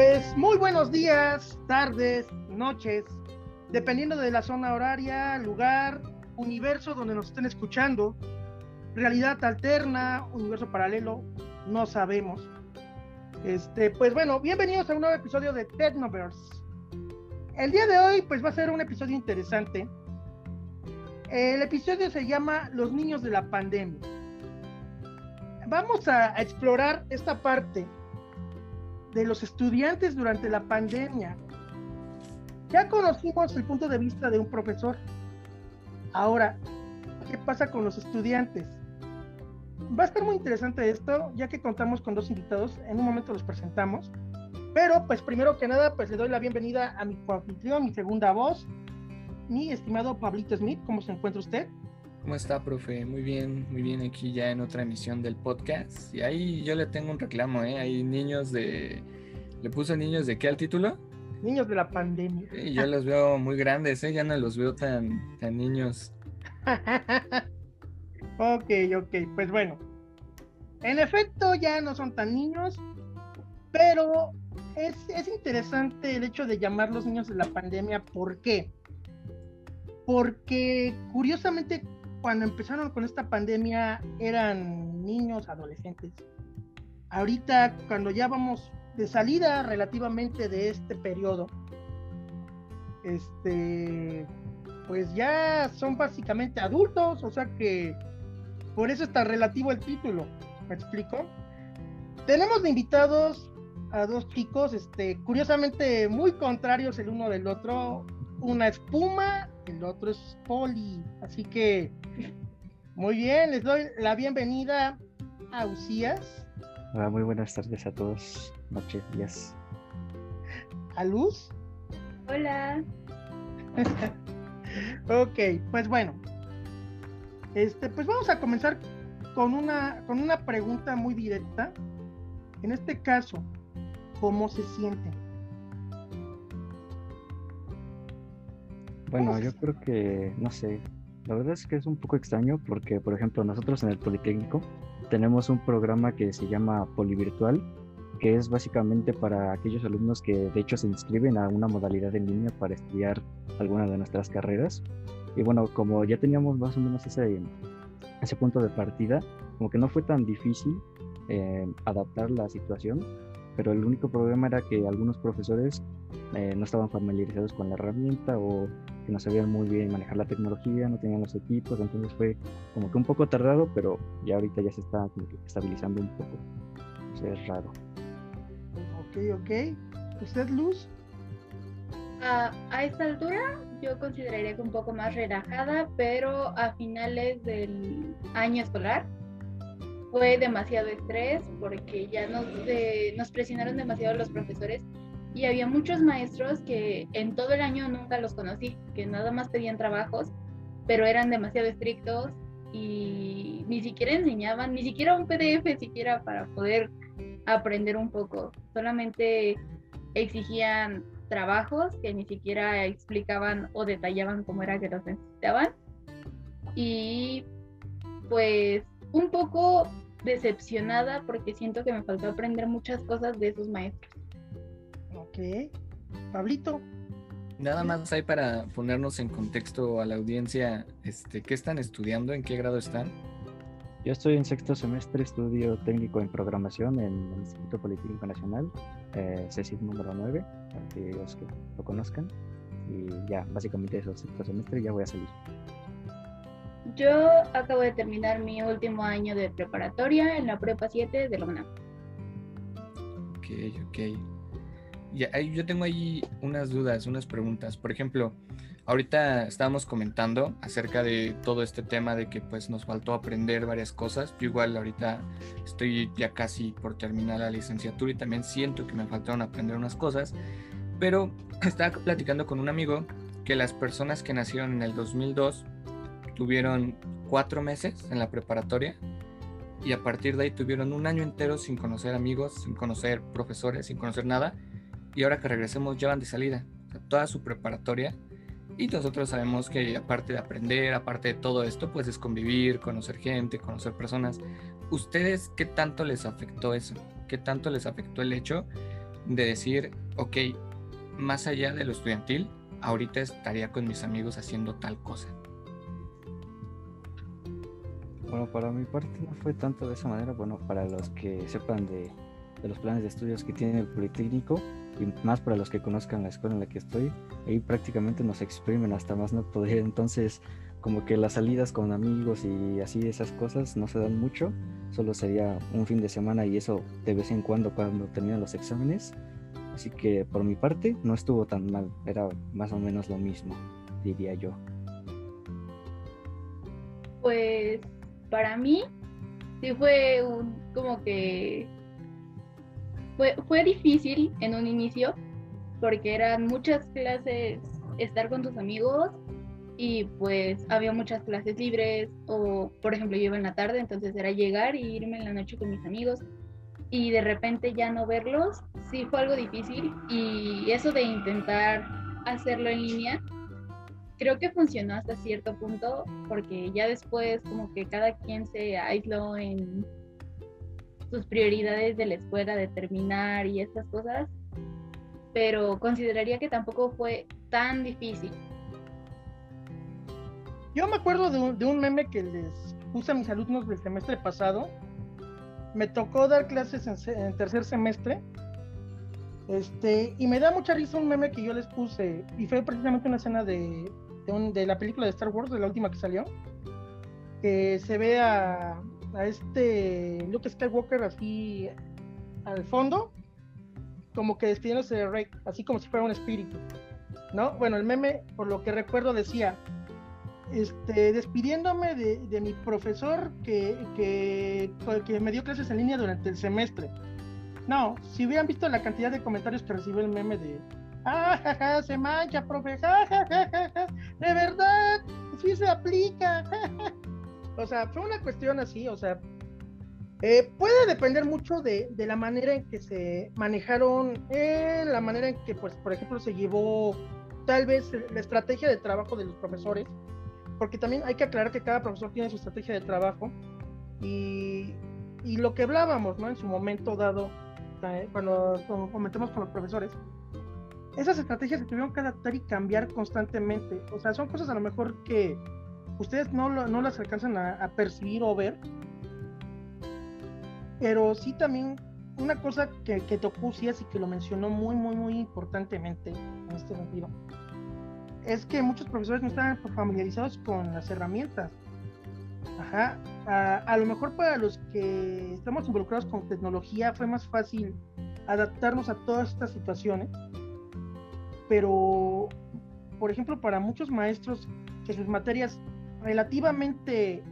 Pues muy buenos días, tardes, noches, dependiendo de la zona horaria, lugar, universo donde nos estén escuchando, realidad alterna, universo paralelo, no sabemos. Este, pues bueno, bienvenidos a un nuevo episodio de Technoverse. El día de hoy, pues va a ser un episodio interesante. El episodio se llama Los niños de la pandemia. Vamos a explorar esta parte de los estudiantes durante la pandemia. Ya conocimos el punto de vista de un profesor. Ahora, ¿qué pasa con los estudiantes? Va a estar muy interesante esto, ya que contamos con dos invitados. En un momento los presentamos. Pero, pues primero que nada, pues le doy la bienvenida a mi coanfitrión, mi segunda voz, mi estimado Pablito Smith. ¿Cómo se encuentra usted? ¿Cómo está, profe? Muy bien, muy bien aquí ya en otra emisión del podcast. Y ahí yo le tengo un reclamo, ¿eh? Hay niños de... ¿Le puso niños de qué al título? Niños de la pandemia. Y yo los veo muy grandes, ¿eh? Ya no los veo tan, tan niños. ok, ok, pues bueno. En efecto, ya no son tan niños, pero es, es interesante el hecho de llamarlos niños de la pandemia. ¿Por qué? Porque curiosamente cuando empezaron con esta pandemia eran niños, adolescentes. Ahorita, cuando ya vamos de salida relativamente de este periodo, este, pues ya son básicamente adultos, o sea que por eso está relativo el título, ¿me explico? Tenemos de invitados a dos chicos, este, curiosamente muy contrarios el uno del otro, una espuma, el otro es poli, así que muy bien, les doy la bienvenida a Usías. Hola, muy buenas tardes a todos, noches, días. ¿A Luz? Hola. ok, pues bueno. Este, pues vamos a comenzar con una, con una pregunta muy directa. En este caso, ¿cómo se sienten? Bueno, yo creo que, no sé, la verdad es que es un poco extraño porque, por ejemplo, nosotros en el Politécnico tenemos un programa que se llama Polivirtual, que es básicamente para aquellos alumnos que de hecho se inscriben a una modalidad en línea para estudiar alguna de nuestras carreras. Y bueno, como ya teníamos más o menos ese, ese punto de partida, como que no fue tan difícil eh, adaptar la situación, pero el único problema era que algunos profesores eh, no estaban familiarizados con la herramienta o que no sabían muy bien manejar la tecnología, no tenían los equipos, entonces fue como que un poco tardado, pero ya ahorita ya se está estabilizando un poco. es raro. Ok, ok. ¿Usted, Luz? a esta altura yo consideraría que un poco más relajada, pero a finales del año escolar fue demasiado estrés porque ya nos, nos presionaron demasiado los profesores y había muchos maestros que en todo el año nunca los conocí, que nada más pedían trabajos, pero eran demasiado estrictos y ni siquiera enseñaban, ni siquiera un PDF siquiera para poder aprender un poco, solamente exigían trabajos que ni siquiera explicaban o detallaban cómo era que los necesitaban y pues un poco decepcionada porque siento que me faltó aprender muchas cosas de esos maestros. Ok. Pablito. Nada más hay para ponernos en contexto a la audiencia, este, ¿qué están estudiando? ¿En qué grado están? Yo estoy en sexto semestre, estudio técnico en programación en el Instituto Politécnico Nacional, eh, CECID número 9, para que los que lo conozcan. Y ya, básicamente eso, sexto semestre, ya voy a salir. Yo acabo de terminar mi último año de preparatoria en la prepa 7 de la UNAM. Ok, ok. Yo tengo ahí unas dudas, unas preguntas. Por ejemplo, ahorita estábamos comentando acerca de todo este tema de que pues nos faltó aprender varias cosas. Yo igual ahorita estoy ya casi por terminar la licenciatura y también siento que me faltaron aprender unas cosas. Pero estaba platicando con un amigo que las personas que nacieron en el 2002 tuvieron cuatro meses en la preparatoria y a partir de ahí tuvieron un año entero sin conocer amigos, sin conocer profesores, sin conocer nada. Y ahora que regresemos ya van de salida, toda su preparatoria. Y nosotros sabemos que aparte de aprender, aparte de todo esto, pues es convivir, conocer gente, conocer personas. ¿Ustedes qué tanto les afectó eso? ¿Qué tanto les afectó el hecho de decir, ok, más allá de lo estudiantil, ahorita estaría con mis amigos haciendo tal cosa. Bueno, para mi parte no fue tanto de esa manera. Bueno, para los que sepan de, de los planes de estudios que tiene el Politécnico y más para los que conozcan la escuela en la que estoy, ahí prácticamente nos exprimen hasta más no poder. Entonces, como que las salidas con amigos y así esas cosas no se dan mucho, solo sería un fin de semana y eso de vez en cuando cuando terminan los exámenes. Así que por mi parte no estuvo tan mal, era más o menos lo mismo, diría yo. Pues para mí sí fue un como que fue, fue difícil en un inicio porque eran muchas clases estar con tus amigos y pues había muchas clases libres o por ejemplo yo iba en la tarde entonces era llegar y irme en la noche con mis amigos y de repente ya no verlos sí fue algo difícil y eso de intentar hacerlo en línea creo que funcionó hasta cierto punto porque ya después como que cada quien se aisló en sus prioridades de la escuela de terminar y estas cosas pero consideraría que tampoco fue tan difícil yo me acuerdo de un, meme que les puse a mis alumnos del semestre pasado. Me tocó dar clases en, tercer semestre. Este, y me da mucha risa un meme que yo les puse. Y fue precisamente una escena de, de, la película de Star Wars, de la última que salió. Que se ve a, a este Luke Skywalker así al fondo, como que despidiéndose de Rey, así como si fuera un espíritu. ¿No? Bueno, el meme, por lo que recuerdo, decía: este, despidiéndome de, mi profesor que, que, me dio clases en línea durante el semestre. No, si hubieran visto la cantidad de comentarios que recibió el meme de ¡Ah, se mancha, profe! de verdad, sí se aplica. O sea, fue una cuestión así, o sea, eh, puede depender mucho de, de, la manera en que se manejaron, eh, la manera en que, pues, por ejemplo, se llevó tal vez la estrategia de trabajo de los profesores porque también hay que aclarar que cada profesor tiene su estrategia de trabajo y, y lo que hablábamos, ¿no? En su momento dado, eh, cuando, comentamos con los profesores, esas estrategias se tuvieron que adaptar y cambiar constantemente. O sea, son cosas a lo mejor que ustedes no, no las alcanzan a, percibir o ver, pero sí también una cosa que, que tocó sí y que lo mencionó muy, muy, muy importantemente en este sentido es que muchos profesores no están familiarizados con las herramientas. Ajá. A, lo mejor para los que estamos involucrados con tecnología fue más fácil adaptarnos a todas estas situaciones. Pero, por ejemplo, para muchos maestros que sus materias relativamente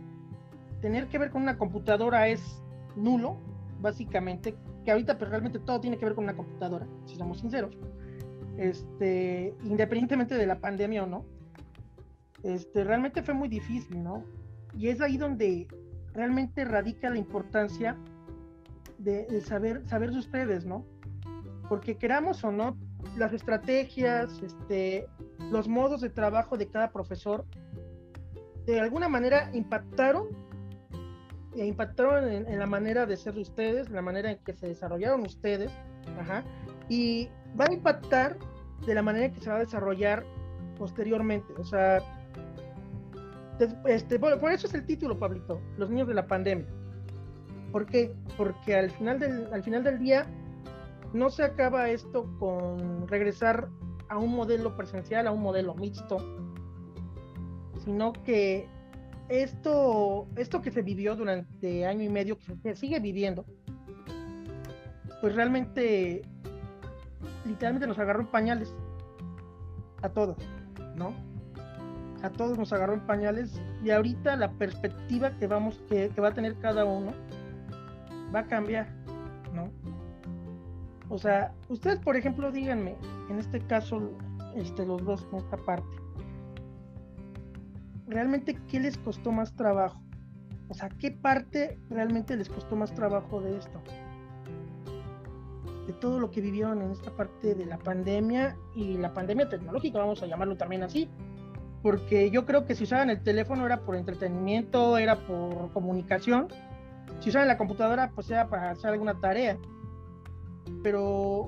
tener que ver con una computadora es nulo, básicamente, que ahorita pues, realmente todo tiene que ver con una computadora, si somos sinceros este, independientemente de la pandemia o no, este, realmente fue muy difícil, ¿no? Y es ahí donde realmente radica la importancia de, saber, saber de ustedes, ¿no? Porque queramos o no, las estrategias, este, los modos de trabajo de cada profesor, de alguna manera impactaron e impactaron en, en, la manera de ser de ustedes, en la manera en que se desarrollaron ustedes, ajá, y va a impactar de la manera que se va a desarrollar posteriormente. O sea, este, por eso es el título, Pablito, Los niños de la pandemia. ¿Por qué? Porque al final del, al final del día no se acaba esto con regresar a un modelo presencial, a un modelo mixto, sino que esto, esto que se vivió durante año y medio, que se sigue viviendo, pues realmente literalmente nos agarró en pañales. A todos, ¿no? A todos nos agarró pañales y ahorita la perspectiva que vamos, que, va a tener cada uno va a cambiar, ¿no? O sea, ustedes, por ejemplo, díganme, en este caso, este, los dos en esta parte, realmente qué les costó más trabajo? O sea, ¿qué parte realmente les costó más trabajo de esto? de todo lo que vivieron en esta parte de la pandemia y la pandemia tecnológica, vamos a llamarlo también así, porque yo creo que si usaban el teléfono era por entretenimiento, era por comunicación, si usaban la computadora pues era para hacer alguna tarea, pero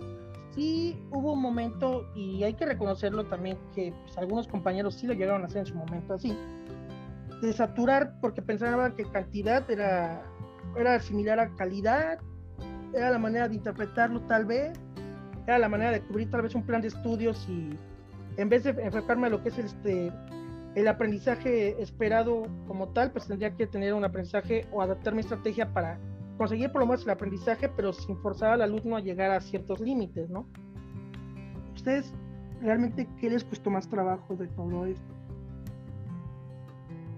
sí hubo un momento, y hay que reconocerlo también, que pues, algunos compañeros sí lo llegaron a hacer en su momento así, de saturar porque pensaban que cantidad era, era similar a calidad, era la manera de interpretarlo tal vez, era la manera de cubrir tal vez un plan de estudios y en vez de enfocarme a lo que es este el aprendizaje esperado como tal, pues tendría que tener un aprendizaje o adaptar mi estrategia para conseguir por lo menos el aprendizaje, pero sin forzar al alumno a llegar a ciertos límites, ¿no? ¿Ustedes realmente qué les costó más trabajo de todo esto?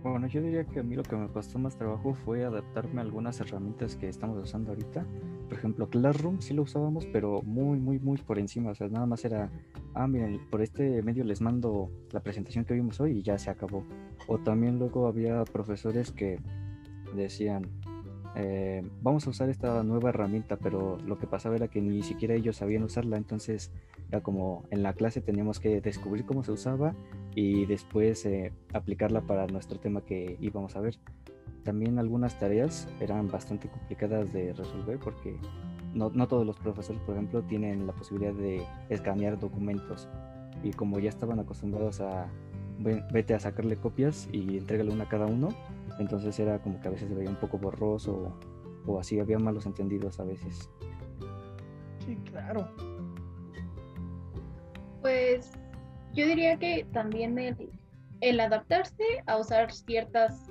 Bueno, yo diría que a mí lo que me costó más trabajo fue adaptarme a algunas herramientas que estamos usando ahorita. Por ejemplo, Classroom sí lo usábamos, pero muy, muy, muy por encima. O sea, nada más era, ah, miren, por este medio les mando la presentación que vimos hoy y ya se acabó. O también luego había profesores que decían, eh, vamos a usar esta nueva herramienta, pero lo que pasaba era que ni siquiera ellos sabían usarla, entonces era como en la clase teníamos que descubrir cómo se usaba y después eh, aplicarla para nuestro tema que íbamos a ver. También algunas tareas eran bastante complicadas de resolver porque no, no todos los profesores, por ejemplo, tienen la posibilidad de escanear documentos y como ya estaban acostumbrados a vete a sacarle copias y entrégale una a cada uno, entonces era como que a veces se veía un poco borroso o así, había malos entendidos a veces. Sí, claro. Pues yo diría que también el, adaptarse a usar ciertas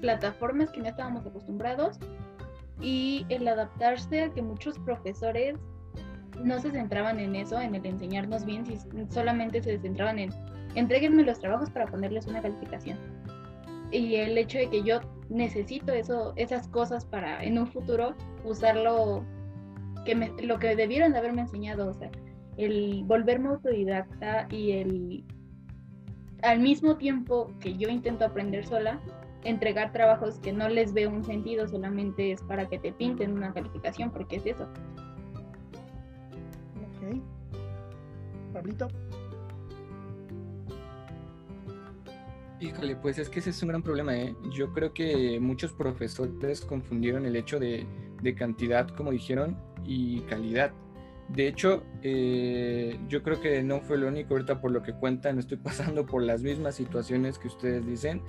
plataformas que no estábamos acostumbrados y el adaptarse a que muchos profesores no se centraban en eso, en el enseñarnos bien, si solamente se centraban en entreguenme los trabajos para ponerles una calificación. Y el hecho de que yo necesito eso, esas cosas para en un futuro usarlo, que lo que debieron de haberme enseñado, o sea, el volverme autodidacta y el al mismo tiempo que yo intento aprender sola, entregar trabajos que no les veo un sentido, solamente es para que te pinten una calificación, porque es eso. Ok. Pablito. Híjole, pues es que ese es un gran problema, ¿eh? Yo creo que muchos profesores confundieron el hecho de, de cantidad, como dijeron, y calidad. De hecho, eh, yo creo que no fue lo único ahorita por lo que cuentan, estoy pasando por las mismas situaciones que ustedes dicen,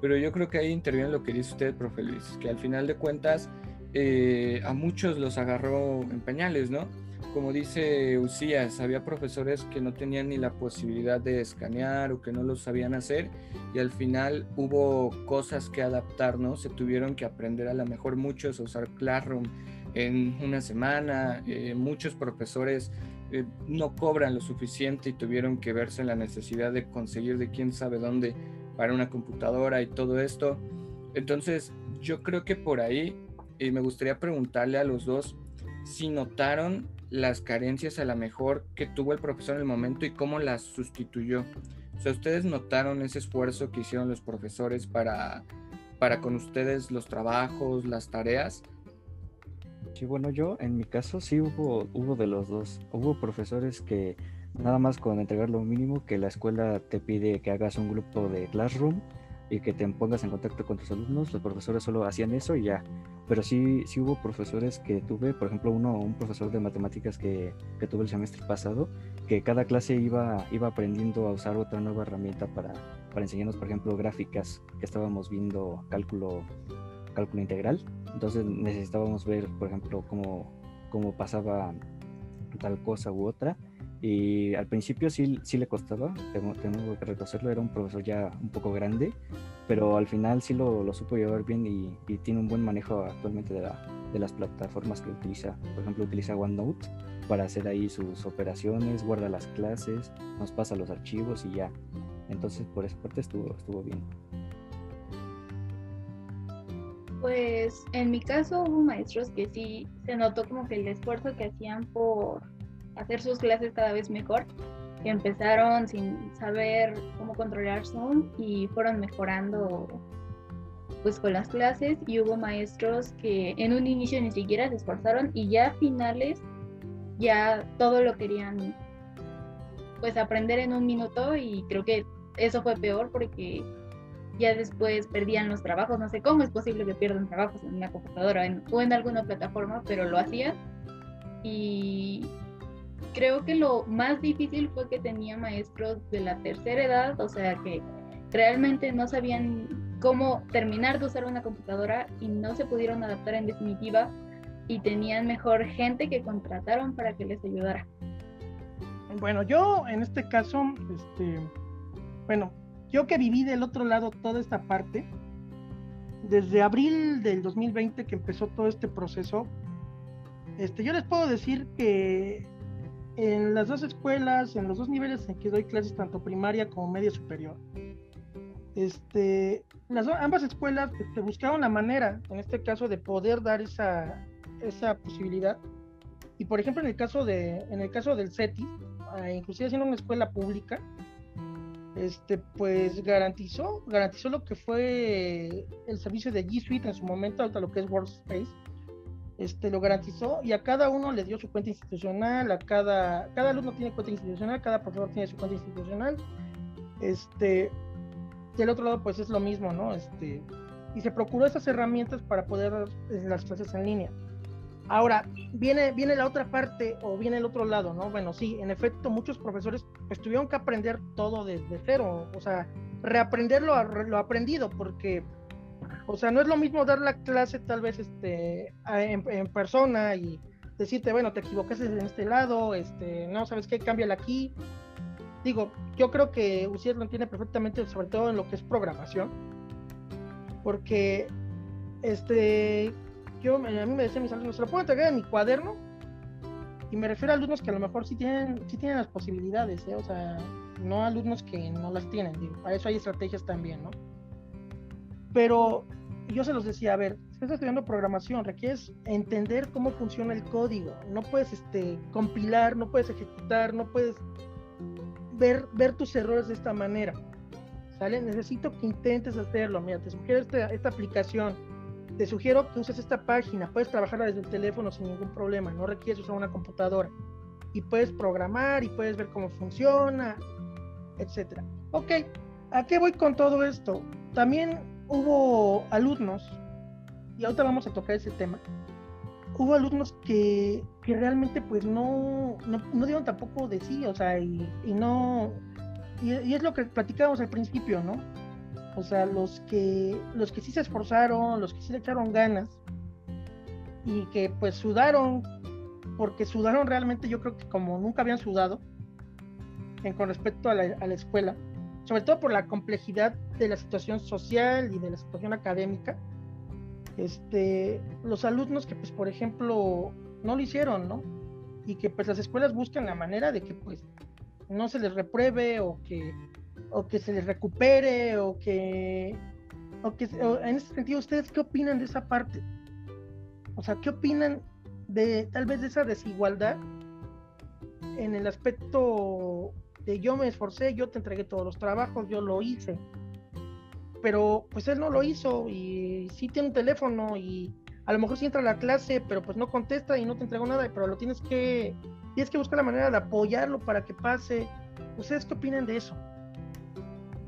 pero yo creo que ahí interviene lo que dice usted, profe Luis, que al final de cuentas eh, a muchos los agarró en pañales, ¿no? Como dice Usías, había profesores que no tenían ni la posibilidad de escanear o que no lo sabían hacer y al final hubo cosas que adaptar, ¿no? Se tuvieron que aprender a lo mejor muchos a usar Classroom, en una semana. Eh, muchos profesores eh, no cobran lo suficiente y tuvieron que verse en la necesidad de conseguir de quién sabe dónde para una computadora y todo esto. Entonces, yo creo que por ahí y me gustaría preguntarle a los dos si notaron las carencias a la mejor que tuvo el profesor en el momento y cómo las sustituyó. O sea, ¿ustedes notaron ese esfuerzo que hicieron los profesores para, para con ustedes los trabajos, las tareas? Sí, bueno, yo en mi caso sí hubo, hubo de los dos. Hubo profesores que nada más con entregar lo mínimo que la escuela te pide que hagas un grupo de classroom y que te pongas en contacto con tus alumnos, los profesores solo hacían eso y ya. Pero sí, sí hubo profesores que tuve, por ejemplo, uno, un profesor de matemáticas que, que tuve el semestre pasado, que cada clase iba, iba aprendiendo a usar otra nueva herramienta para, para enseñarnos, por ejemplo, gráficas, que estábamos viendo cálculo cálculo integral. Entonces necesitábamos ver, por ejemplo, cómo, cómo pasaba tal cosa u otra. Y al principio sí, sí le costaba, tengo, tengo, que reconocerlo, era un profesor ya un poco grande, pero al final sí lo, lo supo llevar bien y, y, tiene un buen manejo actualmente de, la, de las plataformas que utiliza. Por ejemplo, utiliza OneNote para hacer ahí sus operaciones, guarda las clases, nos pasa los archivos y ya. Entonces por esa parte estuvo, estuvo bien. Pues en mi caso hubo maestros que sí se notó como que el esfuerzo que hacían por hacer sus clases cada vez mejor, que empezaron sin saber cómo controlar Zoom y fueron mejorando pues con las clases. Y hubo maestros que en un inicio ni siquiera se esforzaron y ya a finales ya todo lo querían pues aprender en un minuto. Y creo que eso fue peor porque ya después perdían los trabajos, no sé cómo es posible que pierdan trabajos en una computadora o en alguna plataforma, pero lo hacían. Y creo que lo más difícil fue que tenía maestros de la tercera edad, o sea que realmente no sabían cómo terminar de usar una computadora y no se pudieron adaptar en definitiva y tenían mejor gente que contrataron para que les ayudara. Bueno, yo en este caso, este, bueno, yo que viví del otro lado toda esta parte, desde abril del 2020 que empezó todo este proceso, este, yo les puedo decir que en las dos escuelas, en los dos niveles en que doy clases, tanto primaria como media superior, este, las ambas escuelas este, buscaron la manera, en este caso, de poder dar esa, esa posibilidad. Y por ejemplo, en el caso de, en el caso del CETI, ah, inclusive siendo una escuela pública, este, pues garantizó, garantizó lo que fue el servicio de G Suite en su momento, hasta lo que es Workspace, este, lo garantizó y a cada uno le dio su cuenta institucional, a cada, cada alumno tiene cuenta institucional, cada profesor tiene su cuenta institucional, este, del otro lado pues es lo mismo, ¿no? Este, y se procuró esas herramientas para poder eh, las clases en línea. Ahora, viene, viene la otra parte o viene el otro lado, ¿no? Bueno, sí, en efecto, muchos profesores pues, tuvieron que aprender todo desde cero, o sea, reaprender lo, lo aprendido, porque o sea, no es lo mismo dar la clase tal vez este, en, persona y decirte, bueno, te equivocaste en este lado, este, no, ¿sabes qué? Cámbiala aquí. Digo, yo creo que usted lo entiende perfectamente, sobre todo en lo que es programación, porque este, yo, a mí me decían mis alumnos, se lo puedo entregar en mi cuaderno, y me refiero a alumnos que a lo mejor sí tienen, sí tienen las posibilidades, ¿eh? o sea, no alumnos que no las tienen, digo, para eso hay estrategias también, ¿no? Pero yo se los decía, a ver, si estás estudiando programación, requieres entender cómo funciona el código. No puedes este, compilar, no puedes ejecutar, no puedes ver, ver tus errores de esta manera. ¿Sale? Necesito que intentes hacerlo. Mira, te sugiero esta, esta aplicación. Te sugiero que uses esta página. Puedes trabajarla desde el teléfono sin ningún problema. No requieres usar una computadora. Y puedes programar y puedes ver cómo funciona, etcétera. Ok, ¿a qué voy con todo esto? También hubo alumnos, y ahorita vamos a tocar ese tema, hubo alumnos que, que realmente pues no, no, dieron tampoco de sí, o sea, y, no, y, es lo que platicábamos al principio, ¿no? O sea, los que, los que sí se esforzaron, los que sí le echaron ganas, y que pues sudaron, porque sudaron realmente yo creo que como nunca habían sudado, en, con respecto a la escuela, sobre todo por la complejidad de la situación social y de la situación académica, este, los alumnos que, pues, por ejemplo, no lo hicieron, ¿no? Y que, pues, las escuelas buscan la manera de que, pues, no se les repruebe o que, o que se les recupere o que, o que, en ese sentido, ¿ustedes qué opinan de esa parte? O sea, ¿qué opinan de tal vez de esa desigualdad en el aspecto yo me esforcé, yo te entregué todos los trabajos, yo lo hice. Pero pues él no lo hizo y sí tiene un teléfono y a lo mejor sí entra a la clase, pero pues no contesta y no te entregó nada, pero lo tienes que, tienes que buscar la manera de apoyarlo para que pase. ¿Ustedes qué opinan de eso?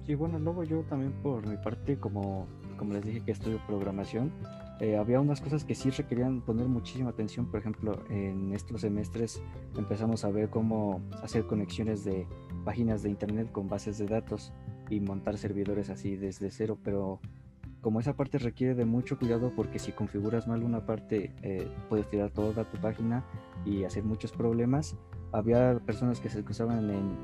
Sí, bueno, luego yo también por mi parte, como, como les dije que estudio programación, eh, había unas cosas que sí requerían poner muchísima atención. Por ejemplo, en estos semestres empezamos a ver cómo hacer conexiones de páginas de internet con bases de datos y montar servidores así desde cero, pero como esa parte requiere de mucho cuidado porque si configuras mal una parte eh, puedes tirar toda tu página y hacer muchos problemas. Había personas que se excusaban en,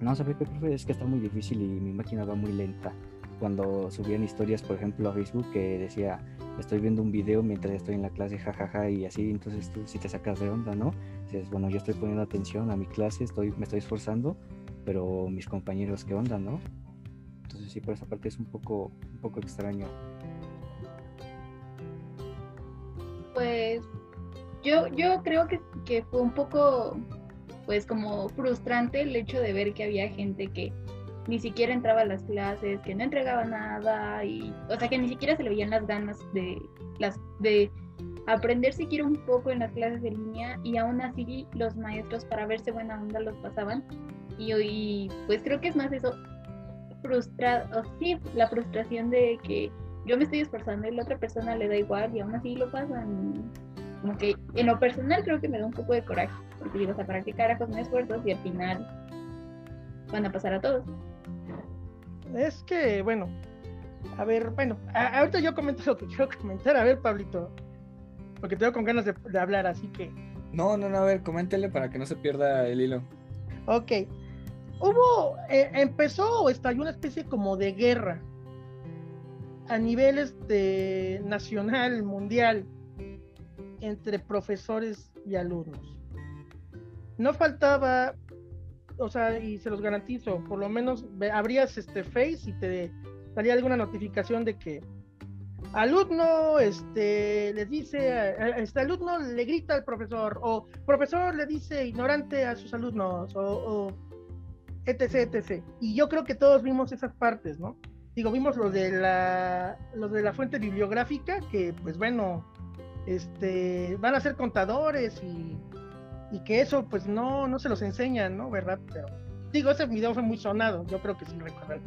no sabía qué profe, es que está muy difícil y mi máquina va muy lenta. Cuando subían historias, por ejemplo, a Facebook que decía, estoy viendo un video mientras estoy en la clase, jajaja, y así, entonces tú si te sacas de onda, ¿no? Dices, bueno, yo estoy poniendo atención a mi clase, estoy, me estoy esforzando, pero mis compañeros, ¿qué onda, no? Entonces sí, por esa parte es un poco, un poco extraño. Pues yo, yo creo que, que fue un poco, pues como frustrante el hecho de ver que había gente que ni siquiera entraba a las clases, que no entregaba nada, y, o sea, que ni siquiera se le veían las ganas de, las, de aprender siquiera un poco en las clases de línea, y aún así los maestros para verse buena onda los pasaban. Y, hoy pues creo que es más eso, frustrado, sí, la frustración de que yo me estoy esforzando y la otra persona le da igual y aún así lo pasan. como que en lo personal creo que me da un poco de coraje, porque digo, o sea, ¿para qué carajos me esfuerzos y al final van a pasar a todos? Es que, bueno, a ver, bueno, ahorita yo comento lo que quiero comentar, a ver, Pablito, porque tengo con ganas de, hablar, así que... No, no, no, a ver, coméntele para que no se pierda el hilo. Ok. Hubo, eh, empezó o estalló una especie como de guerra a niveles de nacional, mundial, entre profesores y alumnos. No faltaba, o sea, y se los garantizo, por lo menos abrías este Face y te salía alguna notificación de que alumno este le dice este alumno le grita al profesor o profesor le dice ignorante a sus alumnos o, etc etc y yo creo que todos vimos esas partes no digo, vimos lo de la, lo de la fuente bibliográfica, que pues bueno, este, van a ser contadores y, y que eso pues no, no se los enseñan, ¿no? ¿Verdad? Pero digo, ese video fue muy sonado, yo creo que sí recuerdan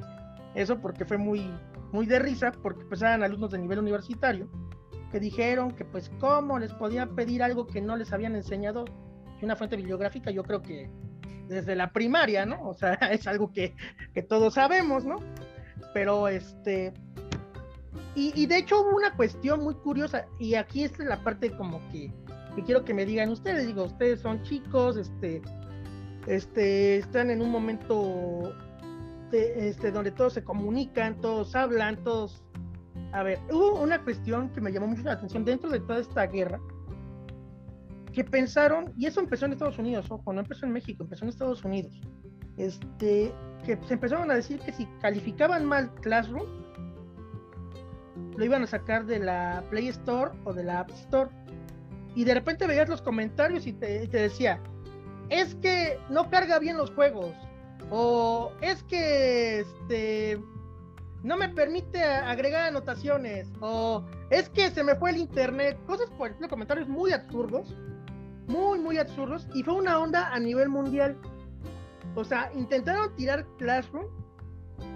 eso porque fue muy, muy de risa, porque pues eran alumnos de nivel universitario que dijeron que pues cómo les podía pedir algo que no les habían enseñado y una fuente bibliográfica, yo creo que desde la primaria, ¿no? O sea, es algo que, que todos sabemos, ¿no? pero este... Y, de hecho hubo una cuestión muy curiosa, y aquí es la parte como que, quiero que me digan ustedes, digo, ustedes son chicos, este, este, están en un momento este, donde todos se comunican, todos hablan, todos... A ver, hubo una cuestión que me llamó mucho la atención dentro de toda esta guerra, que pensaron, y eso empezó en Estados Unidos, ojo, no empezó en México, empezó en Estados Unidos, este, que se empezaron a decir que si calificaban mal Classroom, lo iban a sacar de la Play Store o de la App Store. Y de repente veías los comentarios y te, decía, es que no carga bien los juegos, o es que este, no me permite agregar anotaciones, o es que se me fue el internet, cosas por ejemplo, comentarios muy absurdos, muy, muy absurdos, y fue una onda a nivel mundial. O sea, intentaron tirar Classroom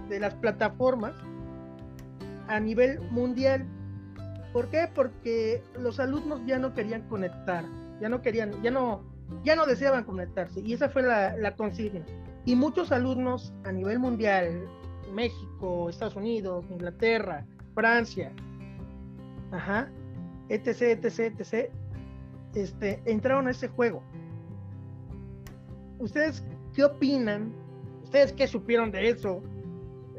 de las plataformas a nivel mundial. ¿Por qué? Porque los alumnos ya no querían conectar, ya no querían, ya no, ya no deseaban conectarse. Y esa fue la, la consigna. Y muchos alumnos a nivel mundial, México, Estados Unidos, Inglaterra, Francia, ajá, etc, etc, etc, este, entraron a ese juego. ¿Ustedes ¿Qué opinan? ¿Ustedes qué supieron de eso?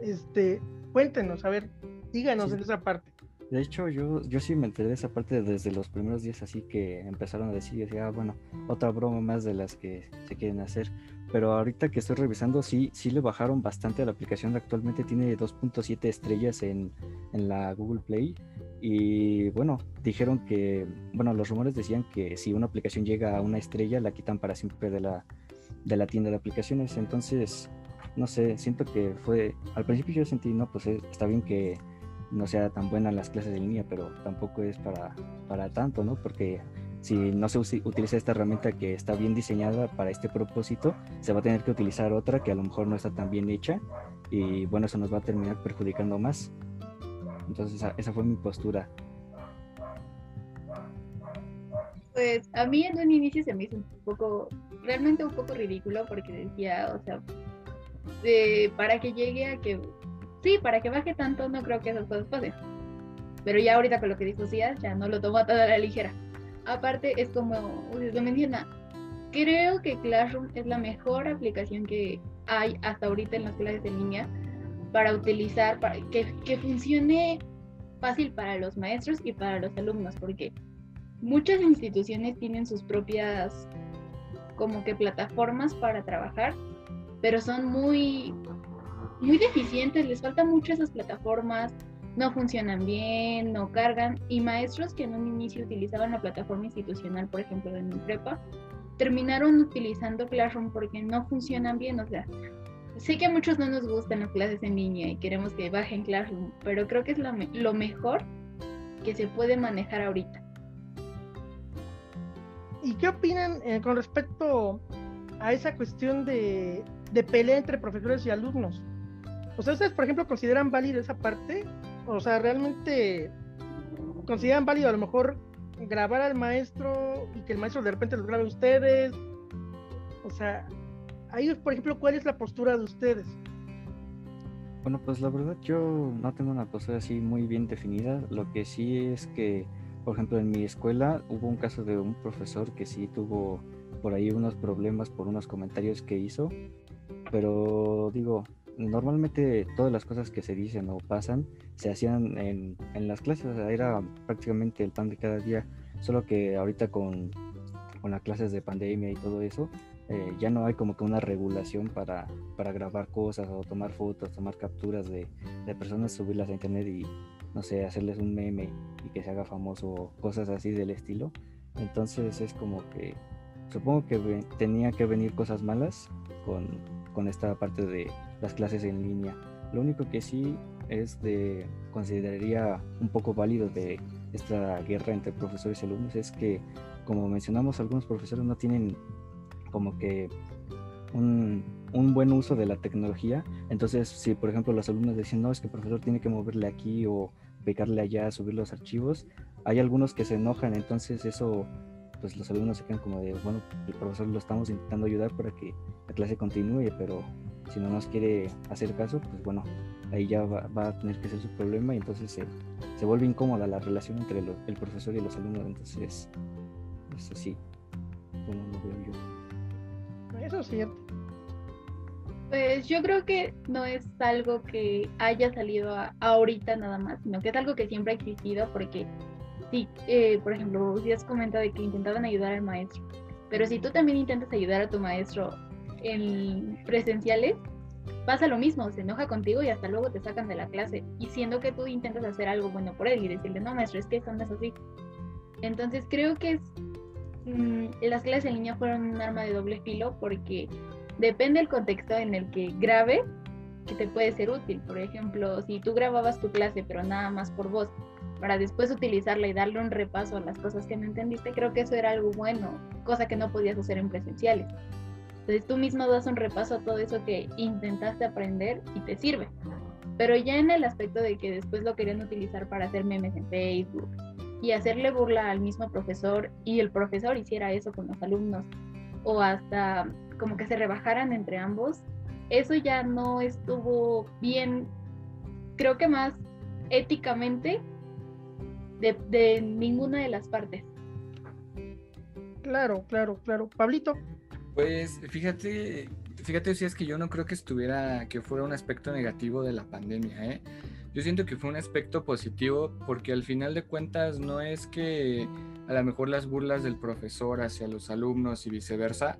Este, cuéntenos, a ver, díganos en esa parte. De hecho, yo, yo sí me enteré de esa parte desde los primeros días, así que empezaron a decir, decía, ah, bueno, otra broma más de las que se quieren hacer. Pero ahorita que estoy revisando, sí, sí le bajaron bastante a la aplicación. Actualmente tiene 2.7 estrellas en, en la Google Play. Y bueno, dijeron que, bueno, los rumores decían que si una aplicación llega a una estrella, la quitan para siempre de la, de la tienda de aplicaciones. Entonces, no sé, siento que fue, al principio yo sentí, no, pues eh, está bien que no sea tan buena las clases de línea, pero tampoco es para, para tanto, ¿no? Porque si no se utiliza esta herramienta que está bien diseñada para este propósito, se va a tener que utilizar otra que a lo mejor no está tan bien hecha y bueno, eso nos va a terminar perjudicando más. Entonces esa, esa fue mi postura. Pues a mí en un inicio se me hizo un poco realmente un poco ridículo porque decía, o sea, para que llegue a que, sí, para que baje tanto, no creo que esas cosas pasen. Pero ya ahorita con lo que dijo Cías, ya no lo tomo a toda la ligera. Aparte, es como usted lo menciona, creo que Classroom es la mejor aplicación que hay hasta ahorita en las clases en línea para utilizar, para que, que funcione fácil para los maestros y para los alumnos, porque muchas instituciones tienen sus propias como que plataformas para trabajar, pero son muy, muy deficientes, les falta mucho esas plataformas, no funcionan bien, no cargan, y maestros que en un inicio utilizaban la plataforma institucional, por ejemplo, en mi prepa, terminaron utilizando Classroom porque no funcionan bien, o sea, sé que a muchos no nos gustan las clases en línea y queremos que bajen Classroom, pero creo que es lo, lo mejor que se puede manejar ahorita. ¿Y qué opinan eh, con respecto a esa cuestión de, pelea entre profesores y alumnos? O sea, ¿ustedes, por ejemplo, consideran válido esa parte? O sea, ¿realmente consideran válido a lo mejor grabar al maestro y que el maestro de repente los grabe a ustedes. O sea, ahí, por ejemplo, ¿cuál es la postura de ustedes? Bueno, pues la verdad yo no tengo una postura así muy bien definida. Lo que sí es que, por ejemplo, en mi escuela hubo un caso de un profesor que sí tuvo por ahí unos problemas por unos comentarios que hizo. Pero digo, normalmente todas las cosas que se dicen o pasan se hacían en, en las clases, era prácticamente el pan de cada día, solo que ahorita con, con las clases de pandemia y todo eso, eh, ya no hay como que una regulación para, para, grabar cosas o tomar fotos, tomar capturas de, de, personas, subirlas a internet y, no sé, hacerles un meme y que se haga famoso, cosas así del estilo. Entonces es como que, supongo que tenía que venir cosas malas con, con esta parte de las clases en línea. Lo único que sí es de, consideraría un poco válido de esta guerra entre profesores y alumnos es que, como mencionamos, algunos profesores no tienen como que un, un, buen uso de la tecnología. Entonces, si por ejemplo los alumnos dicen, no, es que el profesor tiene que moverle aquí o pegarle allá, subir los archivos, hay algunos que se enojan, entonces eso, pues los alumnos se quedan como de, bueno, el profesor lo estamos intentando ayudar para que la clase continúe, pero si no nos quiere hacer caso, pues bueno, ahí ya va, va a tener que ser su problema y entonces se, se vuelve incómoda la relación entre lo, el profesor y los alumnos, entonces, eso sí, como lo veo yo. Eso es cierto. Pues yo creo que no es algo que haya salido a, ahorita nada más, sino que es algo que siempre ha existido porque sí, eh, por ejemplo, Díaz comenta de que intentaban ayudar al maestro, pero si tú también intentas ayudar a tu maestro en presenciales, pasa lo mismo, se enoja contigo y hasta luego te sacan de la clase, y siendo que tú intentas hacer algo bueno por él y decirle, no maestro, es que eso no es así. Entonces creo que Mm, las clases en línea fueron un arma de doble filo porque depende del contexto en el que grabe, que te puede ser útil. Por ejemplo, si tú grababas tu clase, pero nada más por voz, para después utilizarla y darle un repaso a las cosas que no entendiste, creo que eso era algo bueno, cosa que no podías hacer en presenciales. Entonces tú mismo das un repaso a todo eso que intentaste aprender y te sirve. Pero ya en el aspecto de que después lo querían utilizar para hacer memes en Facebook, y hacerle burla al mismo profesor y el profesor hiciera eso con los alumnos o hasta como que se rebajaran entre ambos, eso ya no estuvo bien, creo que más éticamente de, de ninguna de las partes. Claro, claro, claro. Pablito. Pues fíjate, fíjate si es que yo no creo que estuviera, que fuera un aspecto negativo de la pandemia, ¿eh? yo siento que fue un aspecto positivo porque al final de cuentas no es que a lo mejor las burlas del profesor hacia los alumnos y viceversa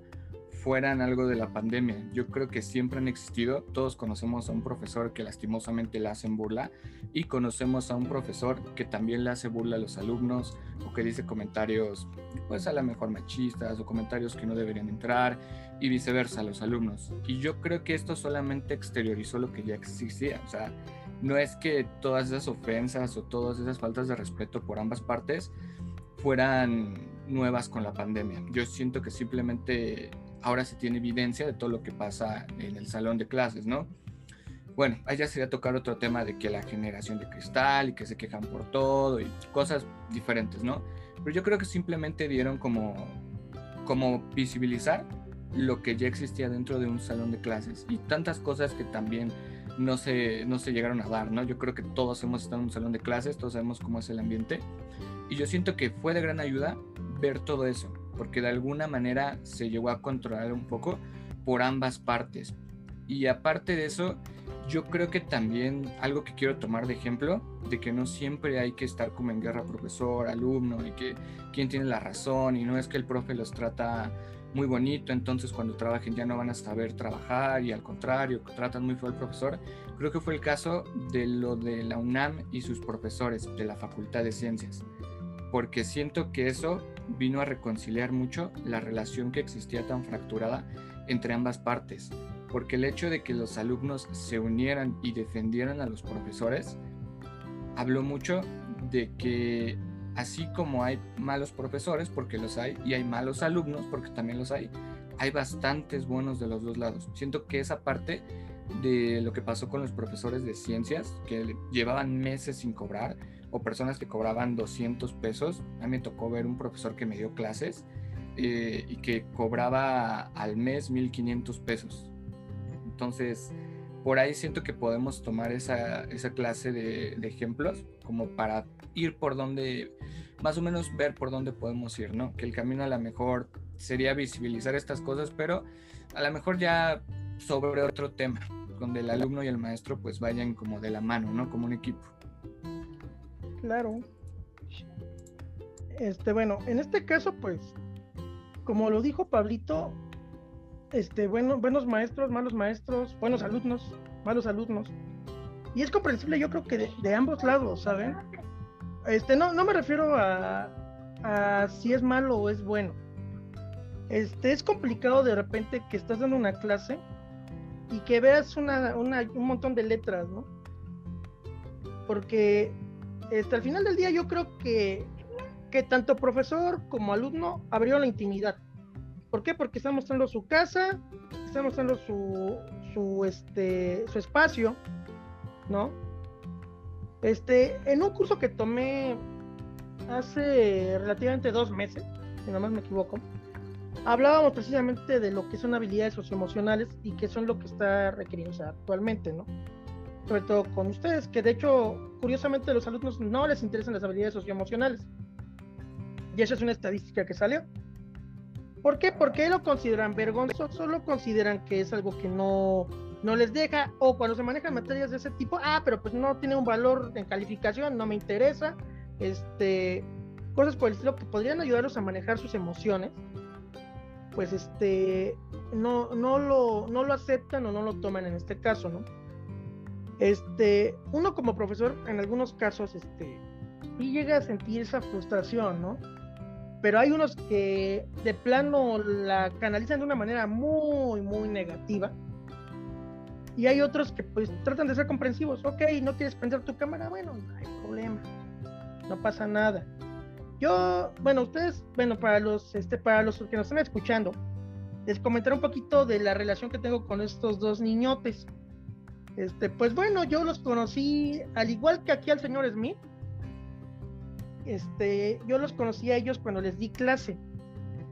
fueran algo de la pandemia. Yo creo que siempre han existido. Todos conocemos a un profesor que lastimosamente le hacen burla y conocemos a un profesor que también le hace burla a los alumnos o que dice comentarios, pues a lo mejor machistas o comentarios que no deberían entrar y viceversa a los alumnos. Y yo creo que esto solamente exteriorizó lo que ya existía. O sea, no es que todas esas ofensas o todas esas faltas de respeto por ambas partes fueran nuevas con la pandemia. Yo siento que simplemente ahora se tiene evidencia de todo lo que pasa en el salón de clases, ¿no? Bueno, allá sería tocar otro tema de que la generación de cristal y que se quejan por todo y cosas diferentes, ¿no? Pero yo creo que simplemente dieron como, como visibilizar lo que ya existía dentro de un salón de clases y tantas cosas que también no se, no se llegaron a dar, ¿no? Yo creo que todos hemos estado en un salón de clases, todos sabemos cómo es el ambiente, y yo siento que fue de gran ayuda ver todo eso, porque de alguna manera se llegó a controlar un poco por ambas partes. Y aparte de eso, yo creo que también algo que quiero tomar de ejemplo, de que no siempre hay que estar como en guerra profesor, alumno, y que quién tiene la razón, y no es que el profe los trata muy bonito, entonces cuando trabajen ya no van a saber trabajar y al contrario, tratan muy feo al profesor. Creo que fue el caso de lo de la UNAM y sus profesores de la Facultad de Ciencias, porque siento que eso vino a reconciliar mucho la relación que existía tan fracturada entre ambas partes, porque el hecho de que los alumnos se unieran y defendieran a los profesores habló mucho de que así como hay malos profesores, porque los hay, y hay malos alumnos, porque también los hay, hay bastantes buenos de los dos lados. Siento que esa parte de lo que pasó con los profesores de ciencias, que llevaban meses sin cobrar, o personas que cobraban 200 pesos. A mí me tocó ver un profesor que me dio clases eh, y que cobraba al mes 1500 pesos. Entonces, por ahí siento que podemos tomar esa, clase de, ejemplos como para ir por donde, más o menos ver por dónde podemos ir, ¿no? Que el camino a lo mejor sería visibilizar estas cosas, pero a lo mejor ya sobre otro tema, donde el alumno y el maestro pues vayan como de la mano, ¿no? Como un equipo. Claro. Este, bueno, en este caso pues, como lo dijo Pablito, este, bueno, buenos maestros, malos maestros, buenos alumnos, malos alumnos. Y es comprensible, yo creo que de, ambos lados, ¿saben? Este, no, no me refiero a, si es malo o es bueno. Este, es complicado de repente que estás dando una clase y que veas una, un montón de letras, ¿no? Porque este, al final del día yo creo que, que tanto profesor como alumno abrió la intimidad ¿Por qué? Porque está mostrando su casa, está mostrando su, su, este, su espacio, ¿no? Este, en un curso que tomé hace relativamente dos meses, si no más me equivoco, hablábamos precisamente de lo que son habilidades socioemocionales y que son lo que está requiriendo actualmente, ¿no? Sobre todo con ustedes, que de hecho, curiosamente, a los alumnos no les interesan las habilidades socioemocionales. Y esa es una estadística que salió. ¿Por qué? Porque lo consideran vergonzoso, solo consideran que es algo que no, no les deja, o cuando se manejan materias de ese tipo, ah, pero pues no tiene un valor en calificación, no me interesa, este, cosas por el estilo que podrían ayudarlos a manejar sus emociones, pues este, no, no, lo, no lo aceptan o no lo toman en este caso, ¿no? Este, uno como profesor, en algunos casos, este, y llega a sentir esa frustración, ¿no? pero hay unos que de plano la canalizan de una manera muy, muy negativa. Y hay otros que pues tratan de ser comprensivos. Ok, no quieres prender tu cámara, bueno, no hay problema. No pasa nada. Yo, bueno, ustedes, bueno, para los, este, para los que nos están escuchando, les comentaré un poquito de la relación que tengo con estos dos niñotes. Este, pues bueno, yo los conocí, al igual que aquí al señor Smith, este, yo los conocí a ellos cuando les di clase,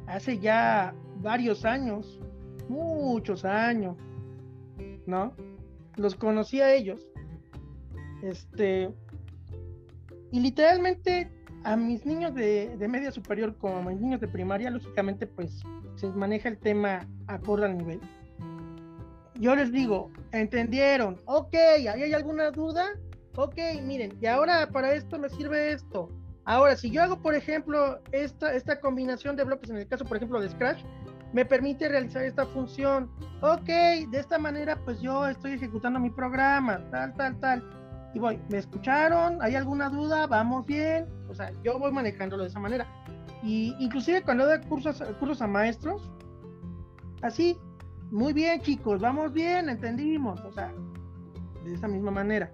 hace ya varios años, muchos años, ¿no? Los conocí a ellos. Este, y literalmente a mis niños de, media superior como a mis niños de primaria, lógicamente pues se maneja el tema acorde al nivel. Yo les digo, ¿entendieron? Ok, ¿hay alguna duda? Ok, miren, y ahora para esto me sirve esto. Ahora, si yo hago, por ejemplo, esta, esta combinación de bloques, en el caso, por ejemplo, de Scratch, me permite realizar esta función. Ok, de esta manera, pues yo estoy ejecutando mi programa, tal, tal, tal. Y voy, ¿me escucharon? ¿Hay alguna duda? ¿Vamos bien? O sea, yo voy manejándolo de esa manera. Y inclusive cuando doy cursos, cursos a maestros, así, muy bien chicos, vamos bien, entendimos. O sea, de esa misma manera.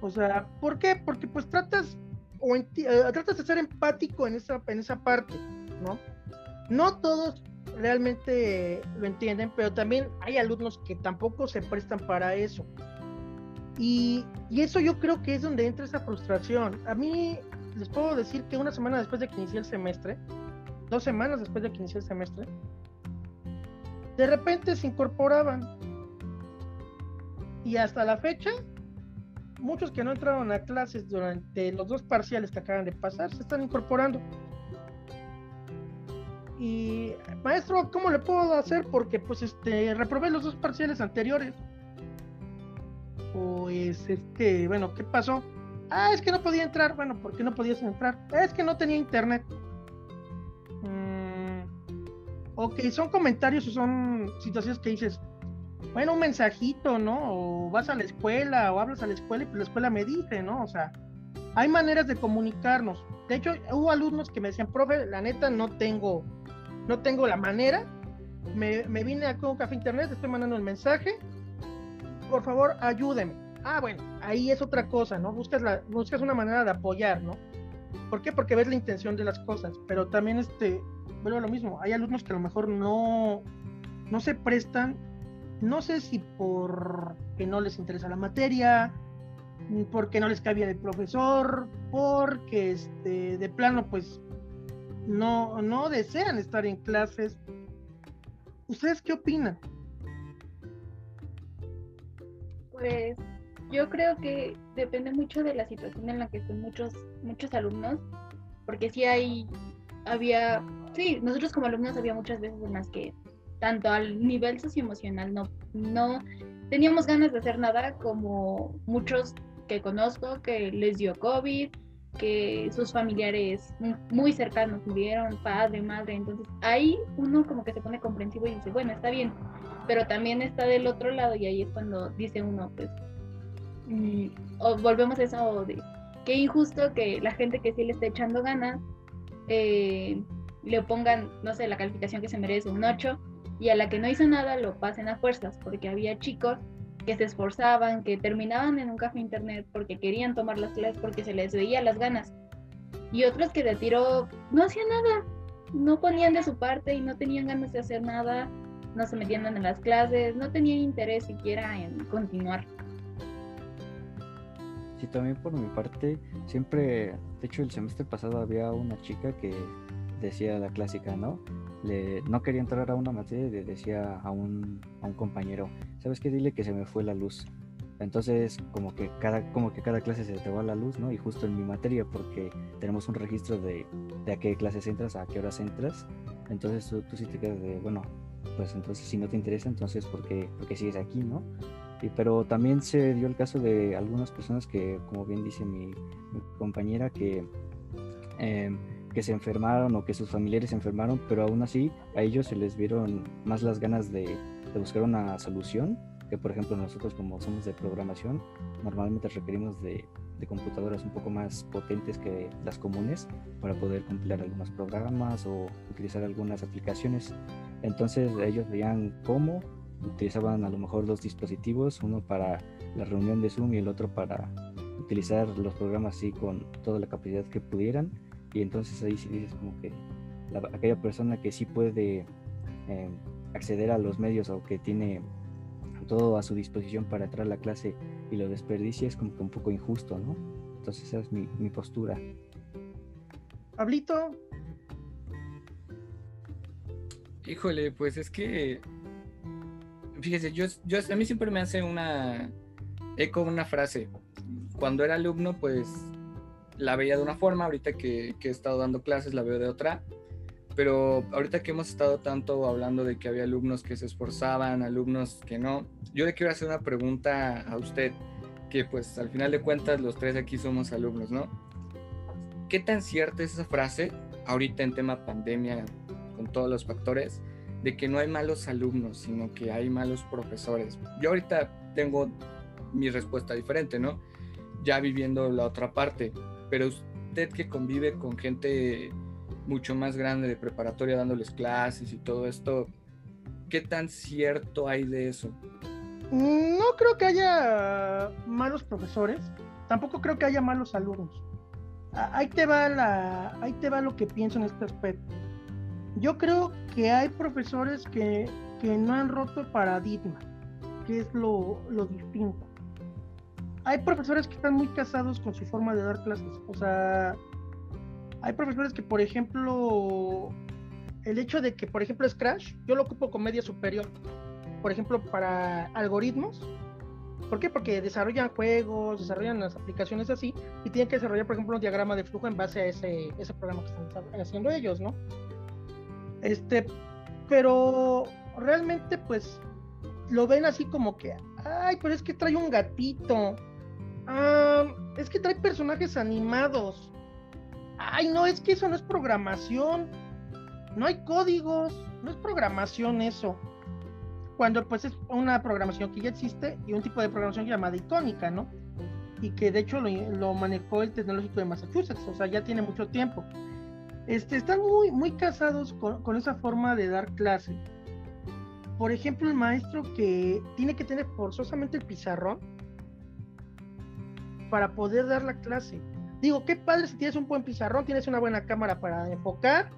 O sea, ¿por qué? Porque pues tratas o eh, tratas de ser empático en esa, en esa parte, ¿no? No todos realmente lo entienden, pero también hay alumnos que tampoco se prestan para eso. Y, y, eso yo creo que es donde entra esa frustración. A mí les puedo decir que una semana después de que inicié el semestre, dos semanas después de que inicié el semestre, de repente se incorporaban. Y hasta la fecha muchos que no entraron a clases durante los dos parciales que acaban de pasar se están incorporando. Y maestro, ¿cómo le puedo hacer? Porque pues este reprobé los dos parciales anteriores. Pues este, bueno, ¿qué pasó? Ah, es que no podía entrar. Bueno, ¿por qué no podías entrar? Es que no tenía internet. Ok, son comentarios o son situaciones que dices, bueno, un mensajito, ¿no? O vas a la escuela o hablas a la escuela y pues la escuela me dice, ¿no? O sea, hay maneras de comunicarnos. De hecho, hubo alumnos que me decían, profe, la neta no tengo, no tengo la manera. Me, me vine a un café internet, estoy mandando el mensaje. Por favor, ayúdeme. Ah, bueno, ahí es otra cosa, ¿no? Buscas, la, buscas una manera de apoyar, ¿no? ¿Por qué? Porque ves la intención de las cosas. Pero también, este, bueno, lo mismo, hay alumnos que a lo mejor no, no se prestan no sé si por que no les interesa la materia porque no les cabía el profesor, porque este, de plano pues no, no desean estar en clases. ¿Ustedes qué opinan? Pues yo creo que depende mucho de la situación en la que estén muchos, muchos alumnos, porque si hay, había, sí, nosotros como alumnos había muchas veces en las que tanto al nivel socioemocional no, no teníamos ganas de hacer nada como muchos que conozco que les dio COVID, que sus familiares muy cercanos murieron, padre, madre, entonces ahí uno como que se pone comprensivo y dice, bueno, está bien, pero también está del otro lado y ahí es cuando dice uno, pues, mm, o volvemos a eso de qué injusto que la gente que sí le está echando ganas eh, le pongan, no sé, la calificación que se merece, un 8, y a la que no hizo nada lo pasen a fuerzas, porque había chicos que se esforzaban, que terminaban en un café internet porque querían tomar las clases porque se les veía las ganas. Y otros que de tiro no hacían nada, no ponían de su parte y no tenían ganas de hacer nada, no se metían en las clases, no tenían interés siquiera en continuar. Sí, también por mi parte, siempre, de hecho el semestre pasado había una chica que decía la clásica, ¿no? Le, no quería entrar a una materia y le decía a un, a un compañero, ¿sabes qué? Dile que se me fue la luz. Entonces, como que cada, como que cada clase se te va la luz, ¿no? Y justo en mi materia, porque tenemos un registro de, de a qué clases entras, a qué horas entras. Entonces tú, tú sí te quedas de, bueno, pues entonces si no te interesa, entonces ¿por qué, sigues aquí, no? Y, pero también se dio el caso de algunas personas que, como bien dice mi, compañera, que... Eh, que se enfermaron o que sus familiares se enfermaron, pero aún así a ellos se les vieron más las ganas de, buscar una solución, que por ejemplo nosotros como somos de programación, normalmente requerimos de, computadoras un poco más potentes que las comunes para poder compilar algunos programas o utilizar algunas aplicaciones. Entonces ellos veían cómo utilizaban a lo mejor dos dispositivos, uno para la reunión de Zoom y el otro para utilizar los programas así con toda la capacidad que pudieran y entonces ahí sí dices como que aquella persona que sí puede eh, acceder a los medios o que tiene todo a su disposición para entrar a la clase y lo desperdicia es como que un poco injusto, ¿no? Entonces esa es mi, postura. Pablito. Híjole, pues es que, fíjese, yo, yo, a mí siempre me hace una, eco una frase. Cuando era alumno, pues la veía de una forma, ahorita que, he estado dando clases la veo de otra, pero ahorita que hemos estado tanto hablando de que había alumnos que se esforzaban, alumnos que no, yo le quiero hacer una pregunta a usted, que pues al final de cuentas los tres aquí somos alumnos, ¿no? ¿Qué tan cierta es esa frase ahorita en tema pandemia, con todos los factores, de que no hay malos alumnos, sino que hay malos profesores? Yo ahorita tengo mi respuesta diferente, ¿no? Ya viviendo la otra parte pero usted que convive con gente mucho más grande de preparatoria dándoles clases y todo esto, ¿qué tan cierto hay de eso? No creo que haya malos profesores, tampoco creo que haya malos alumnos. Ahí te va la, ahí te va lo que pienso en este aspecto. Yo creo que hay profesores que, que no han roto paradigma, que es lo, lo distinto hay profesores que están muy casados con su forma de dar clases. O sea, hay profesores que, por ejemplo, el hecho de que, por ejemplo, Scratch, yo lo ocupo con media superior. Por ejemplo, para algoritmos. ¿Por qué? Porque desarrollan juegos, desarrollan las aplicaciones así y tienen que desarrollar, por ejemplo, un diagrama de flujo en base a ese, ese programa que están haciendo ellos, ¿no? Este, pero realmente, pues, lo ven así como que, ay, pero es que trae un gatito Ah, es que trae personajes animados. Ay, no, es que eso no es programación. No hay códigos, no es programación eso. Cuando pues es una programación que ya existe y un tipo de programación llamada icónica, ¿no? Y que de hecho lo, manejó el tecnológico de Massachusetts, o sea, ya tiene mucho tiempo. Este, están muy, muy casados con, con esa forma de dar clase. Por ejemplo, el maestro que tiene que tener forzosamente el pizarrón, para poder dar la clase. Digo, qué padre si tienes un buen pizarrón, tienes una buena cámara para enfocar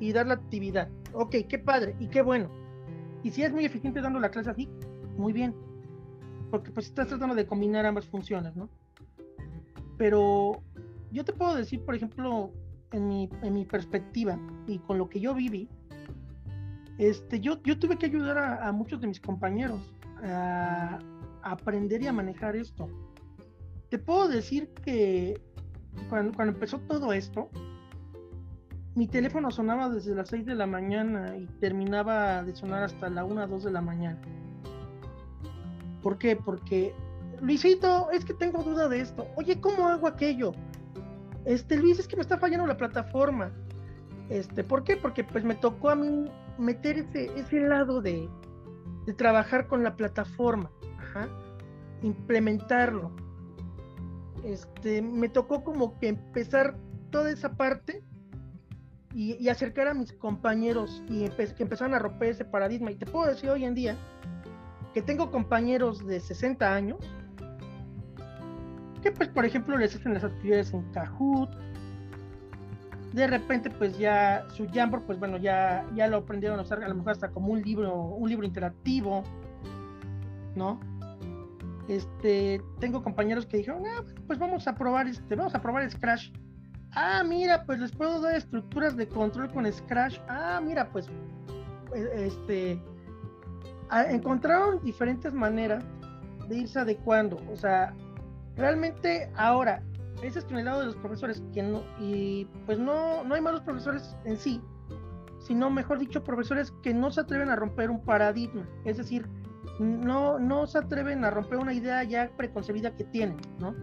y dar la actividad. Ok, qué padre y qué bueno. Y si es muy eficiente dando la clase así, muy bien. Porque pues estás tratando de combinar ambas funciones, ¿no? Pero yo te puedo decir, por ejemplo, en mi, en mi perspectiva y con lo que yo viví, este, yo, yo tuve que ayudar a, muchos de mis compañeros a, aprender y a manejar esto. Te puedo decir que cuando, empezó todo esto, mi teléfono sonaba desde las 6 de la mañana y terminaba de sonar hasta la 1 o 2 de la mañana. ¿Por qué? Porque, Luisito, es que tengo duda de esto. Oye, ¿cómo hago aquello? Este, Luis, es que me está fallando la plataforma. Este, ¿por qué? Porque pues me tocó a mí meter ese, ese lado de trabajar con la plataforma, implementarlo. Este, me tocó como que empezar toda esa parte y, acercar a mis compañeros y que empezaron a romper ese paradigma. Y te puedo decir hoy en día que tengo compañeros de 60 años que pues por ejemplo les hacen las actividades en Kahoot, de repente pues ya su Jamboard pues bueno ya ya lo aprendieron a usar a lo mejor hasta como un libro un libro interactivo no este tengo compañeros que dijeron ah, pues vamos a probar este vamos a probar Scratch ah mira pues les puedo dar estructuras de control con Scratch ah mira pues e, este encontraron diferentes maneras de irse adecuando o sea realmente ahora ese es el lado de los profesores, que no, y pues no, no hay malos profesores en sí, sino mejor dicho, profesores que no se atreven a romper un paradigma, es decir, no, no se atreven a romper una idea ya preconcebida que tienen, ¿no?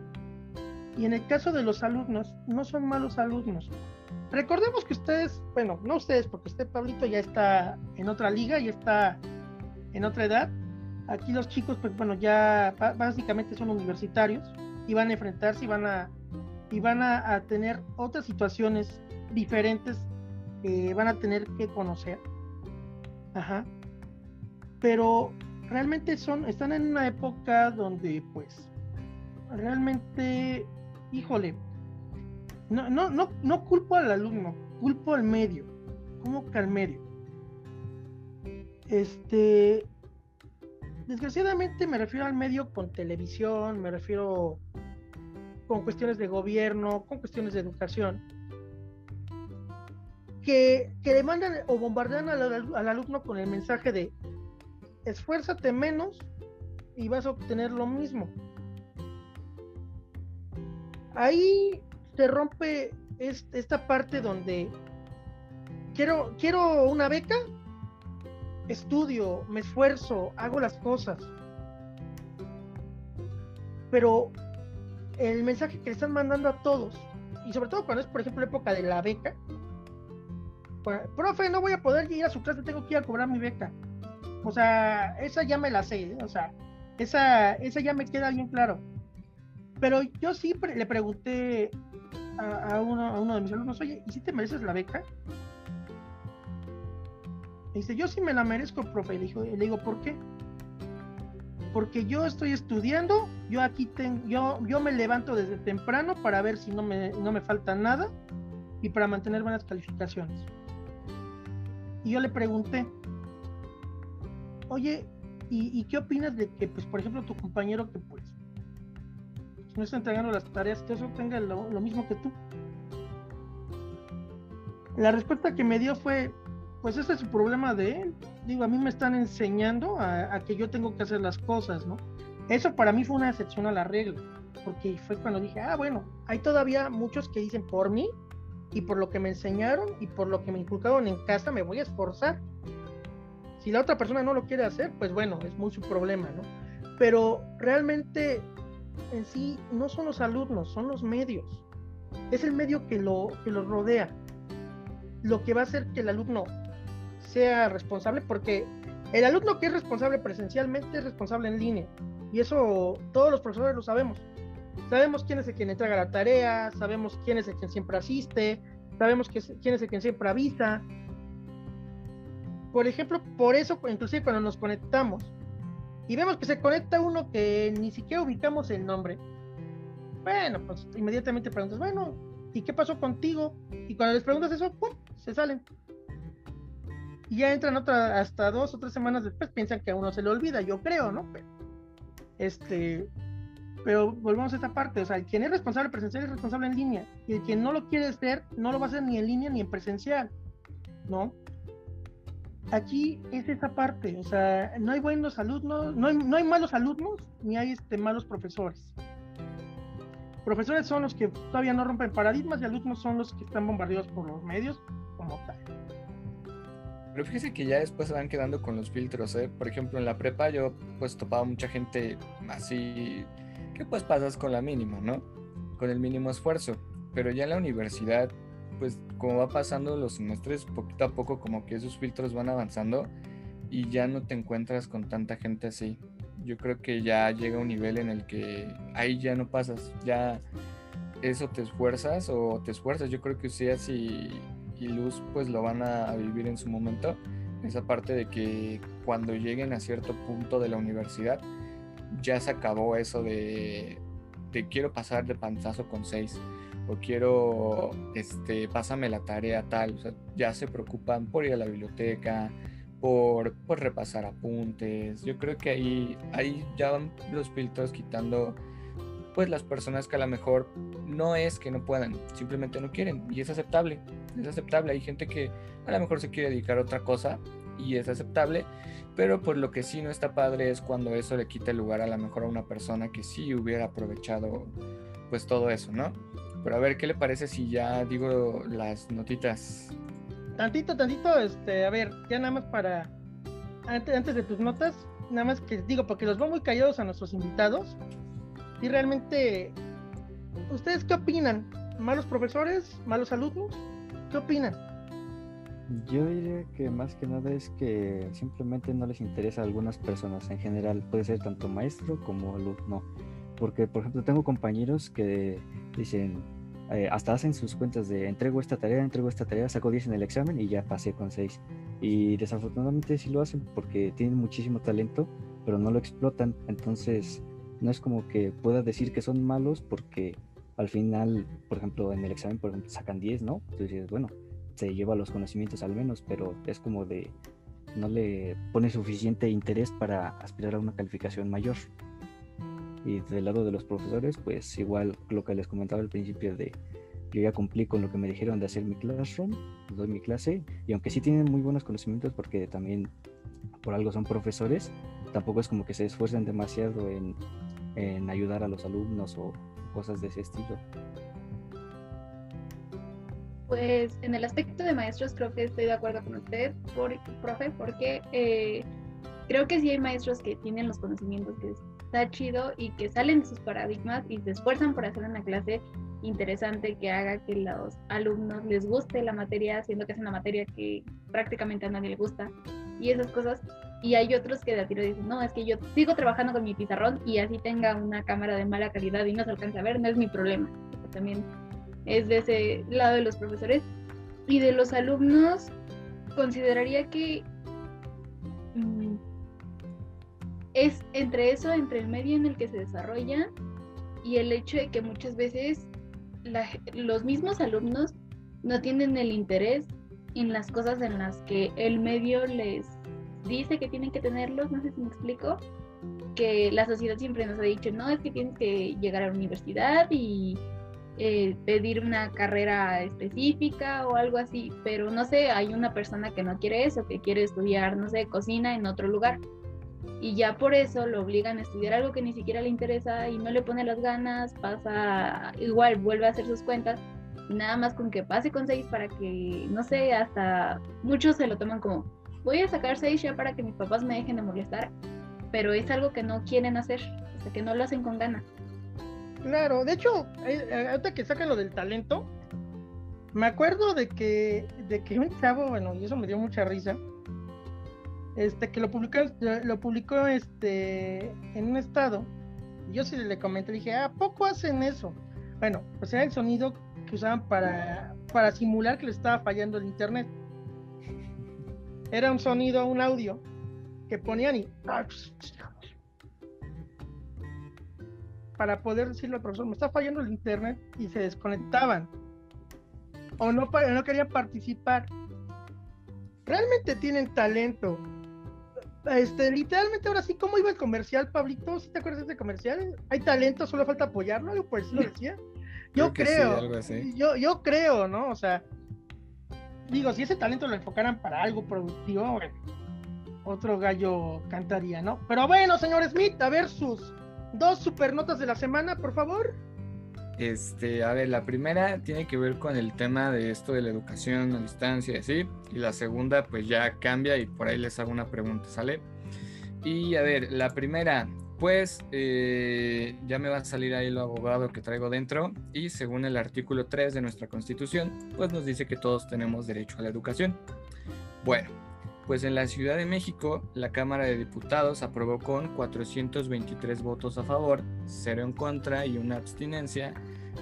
Y en el caso de los alumnos, no son malos alumnos. Recordemos que ustedes, bueno, no ustedes, porque usted, Pablito, ya está en otra liga, ya está en otra edad. Aquí los chicos, pues bueno, ya básicamente son universitarios y van a enfrentarse y van a y van a, tener otras situaciones diferentes que van a tener que conocer. Ajá. Pero realmente son, están en una época donde pues realmente, híjole, no, no, no, no culpo al alumno, culpo al medio. ¿Cómo que al medio? Este, desgraciadamente me refiero al medio con televisión, me refiero con cuestiones de gobierno, con cuestiones de educación, que, que demandan o bombardean al, alumno con el mensaje de esfuérzate menos y vas a obtener lo mismo. Ahí se rompe esta parte donde quiero, quiero una beca, estudio, me esfuerzo, hago las cosas. Pero el mensaje que le están mandando a todos, y sobre todo cuando es, por ejemplo, época de la beca, pues, profe, no voy a poder ir a su clase, tengo que ir a cobrar mi beca. O sea, esa ya me la sé, ¿eh? o sea, esa, esa ya me queda bien claro. Pero yo sí le pregunté a, uno, a uno de mis alumnos, oye, ¿y si te mereces la beca? Y dice, yo sí me la merezco, profe. le, dijo, le digo, ¿por qué? porque yo estoy estudiando, yo aquí tengo, yo, yo me levanto desde temprano para ver si no me, no me falta nada y para mantener buenas calificaciones. Y yo le pregunté, oye, ¿y, qué opinas de que, pues, por ejemplo, tu compañero que pues no está entregando las tareas, que eso tenga lo, mismo que tú? La respuesta que me dio fue, pues ese es su problema de él. Digo, a mí me están enseñando a, que yo tengo que hacer las cosas, ¿no? Eso para mí fue una excepción a la regla, porque fue cuando dije, ah, bueno, hay todavía muchos que dicen por mí y por lo que me enseñaron y por lo que me inculcaron en casa, me voy a esforzar. Si la otra persona no lo quiere hacer, pues bueno, es muy su problema, ¿no? Pero realmente en sí no son los alumnos, son los medios. Es el medio que lo, que lo rodea. Lo que va a hacer que el alumno sea responsable, porque el alumno que es responsable presencialmente es responsable en línea. Y eso todos los profesores lo sabemos. Sabemos quién es el quien entrega la tarea, sabemos quién es el quien siempre asiste, sabemos quién es el quien siempre avisa. Por ejemplo, por eso, inclusive cuando nos conectamos y vemos que se conecta uno que ni siquiera ubicamos el nombre, bueno, pues inmediatamente preguntas, bueno, ¿y qué pasó contigo? Y cuando les preguntas eso, ¡pum! se salen y ya entran otra, hasta dos o tres semanas después, piensan que a uno se le olvida, yo creo, ¿no? Pero, este, Pero volvemos a esta parte, o sea, quien es responsable presencial es responsable en línea, y el quien no lo quiere ser, no lo va a hacer ni en línea ni en presencial, ¿no? Aquí es esa parte, o sea, no hay buenos alumnos, no hay, no hay malos alumnos, ni hay este, malos profesores. Profesores son los que todavía no rompen paradigmas y alumnos son los que están bombardeados por los medios como tal. Pero fíjese que ya después se van quedando con los filtros, ¿eh? Por ejemplo, en la prepa yo pues topaba mucha gente así que pues pasas con la mínima, ¿no? Con el mínimo esfuerzo. Pero ya en la universidad, pues como va pasando los semestres, poquito a poco como que esos filtros van avanzando y ya no te encuentras con tanta gente así. Yo creo que ya llega un nivel en el que ahí ya no pasas, ya eso te esfuerzas o te esfuerzas. Yo creo que ustedes y, Luz pues lo van a vivir en su momento. Esa parte de que cuando lleguen a cierto punto de la universidad, ya se acabó eso de, te quiero pasar de panzazo con seis o quiero, este, pásame la tarea tal, o sea, ya se preocupan por ir a la biblioteca, por, por repasar apuntes, yo creo que ahí, ahí ya van los filtros quitando pues las personas que a lo mejor no es que no puedan, simplemente no quieren y es aceptable, es aceptable, hay gente que a lo mejor se quiere dedicar a otra cosa y es aceptable, pero pues lo que sí no está padre es cuando eso le quita el lugar a lo mejor a una persona que sí hubiera aprovechado pues todo eso, ¿no? Pero a ver, ¿qué le parece si ya digo las notitas? Tantito, tantito, este, a ver, ya nada más para, antes, antes de tus notas, nada más que digo, porque los veo muy callados a nuestros invitados, y realmente, ¿ustedes qué opinan? ¿Malos profesores? ¿Malos alumnos? ¿Qué opinan? Yo diría que más que nada es que simplemente no les interesa a algunas personas en general, puede ser tanto maestro como alumno, porque por ejemplo tengo compañeros que dicen, eh, hasta hacen sus cuentas de entrego esta tarea, entrego esta tarea, saco 10 en el examen y ya pasé con 6. Y desafortunadamente sí lo hacen porque tienen muchísimo talento, pero no lo explotan, entonces no es como que pueda decir que son malos porque al final, por ejemplo, en el examen, por ejemplo, sacan 10, ¿no? Entonces, bueno, se lleva los conocimientos al menos, pero es como de no le pone suficiente interés para aspirar a una calificación mayor. Y del lado de los profesores, pues igual lo que les comentaba al principio de yo ya cumplí con lo que me dijeron de hacer mi classroom, doy mi clase, y aunque sí tienen muy buenos conocimientos porque también por algo son profesores, tampoco es como que se esfuercen demasiado en, en ayudar a los alumnos o cosas de ese estilo. Pues en el aspecto de maestros creo que estoy de acuerdo con usted, por, profe, porque eh, creo que sí hay maestros que tienen los conocimientos que está chido y que salen de sus paradigmas y se esfuerzan por hacer una clase interesante que haga que los alumnos les guste la materia, siendo que es una materia que prácticamente a nadie le gusta y esas cosas. Y hay otros que de a tiro dicen, no, es que yo sigo trabajando con mi pizarrón y así tenga una cámara de mala calidad y no se alcanza a ver, no es mi problema. También es de ese lado de los profesores. Y de los alumnos, consideraría que es entre eso, entre el medio en el que se desarrolla y el hecho de que muchas veces los mismos alumnos no tienen el interés en las cosas en las que el medio les dice que tienen que tenerlos, no sé si me explico, que la sociedad siempre nos ha dicho, no, es que tienes que llegar a la universidad y eh, pedir una carrera específica o algo así, pero no sé, hay una persona que no quiere eso, que quiere estudiar, no sé, cocina en otro lugar. Y ya por eso lo obligan a estudiar algo que ni siquiera le interesa y no le pone las ganas, pasa igual, vuelve a hacer sus cuentas, nada más con que pase con seis para que, no sé, hasta muchos se lo toman como, voy a sacar seis ya para que mis papás me dejen de molestar, pero es algo que no quieren hacer, o sea, que no lo hacen con ganas. Claro, de hecho, eh, eh, ahorita que sacan lo del talento, me acuerdo de que, de que un chavo, bueno, y eso me dio mucha risa, este, que lo publicó, lo publicó este, en un estado, yo sí le comenté, dije, ¿a poco hacen eso? Bueno, pues era el sonido que usaban para, para simular que le estaba fallando el internet. Era un sonido, un audio, que ponían y para poder decirle al profesor, me está fallando el internet y se desconectaban. O no, no querían participar. Realmente tienen talento. Este, literalmente ahora sí, ¿cómo iba el comercial, Pablito? ¿Sí te acuerdas de ese comercial? Hay talento, solo falta apoyarlo, algo por eso lo decía. Yo creo, yo, yo creo, ¿no? O sea, digo, si ese talento lo enfocaran para algo productivo, otro gallo cantaría, ¿no? Pero bueno, señor Smith, a ver sus dos supernotas de la semana, por favor. Este, a ver, la primera tiene que ver con el tema de esto de la educación a distancia y así. Y la segunda, pues ya cambia y por ahí les hago una pregunta, ¿sale? Y a ver, la primera, pues eh, ya me va a salir ahí lo abogado que traigo dentro. Y según el artículo 3 de nuestra constitución, pues nos dice que todos tenemos derecho a la educación. Bueno, pues en la Ciudad de México, la Cámara de Diputados aprobó con 423 votos a favor, 0 en contra y una abstinencia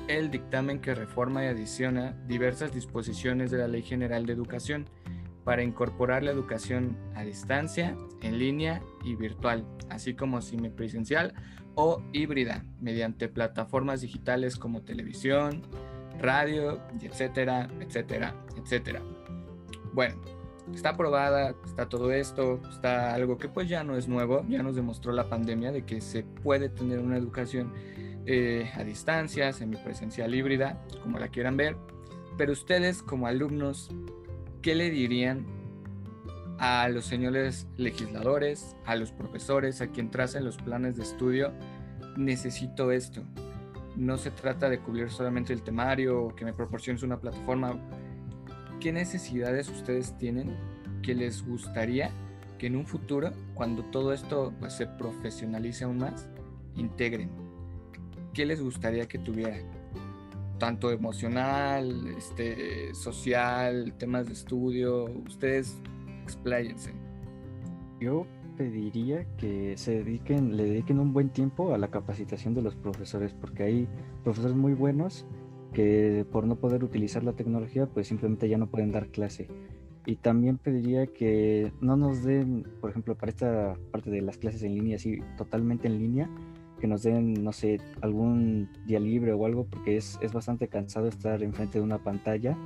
el dictamen que reforma y adiciona diversas disposiciones de la Ley General de Educación para incorporar la educación a distancia, en línea y virtual, así como semipresencial o híbrida, mediante plataformas digitales como televisión, radio, etcétera, etcétera, etcétera. Bueno, está aprobada, está todo esto, está algo que pues ya no es nuevo, ya nos demostró la pandemia de que se puede tener una educación eh, a distancia, semipresencial híbrida, como la quieran ver, pero ustedes como alumnos, ¿qué le dirían a los señores legisladores, a los profesores, a quien tracen los planes de estudio? Necesito esto. No se trata de cubrir solamente el temario o que me proporciones una plataforma ¿qué necesidades ustedes tienen que les gustaría que en un futuro, cuando todo esto pues, se profesionalice aún más, integren? ¿Qué les gustaría que tuvieran? Tanto emocional, este, social, temas de estudio, ustedes expláyense. Yo pediría que se dediquen, le dediquen un buen tiempo a la capacitación de los profesores, porque hay profesores muy buenos que por no poder utilizar la tecnología, pues simplemente ya no pueden dar clase. Y también pediría que no nos den, por ejemplo, para esta parte de las clases en línea, así totalmente en línea, que nos den, no sé, algún día libre o algo, porque es, es bastante cansado estar enfrente de una pantalla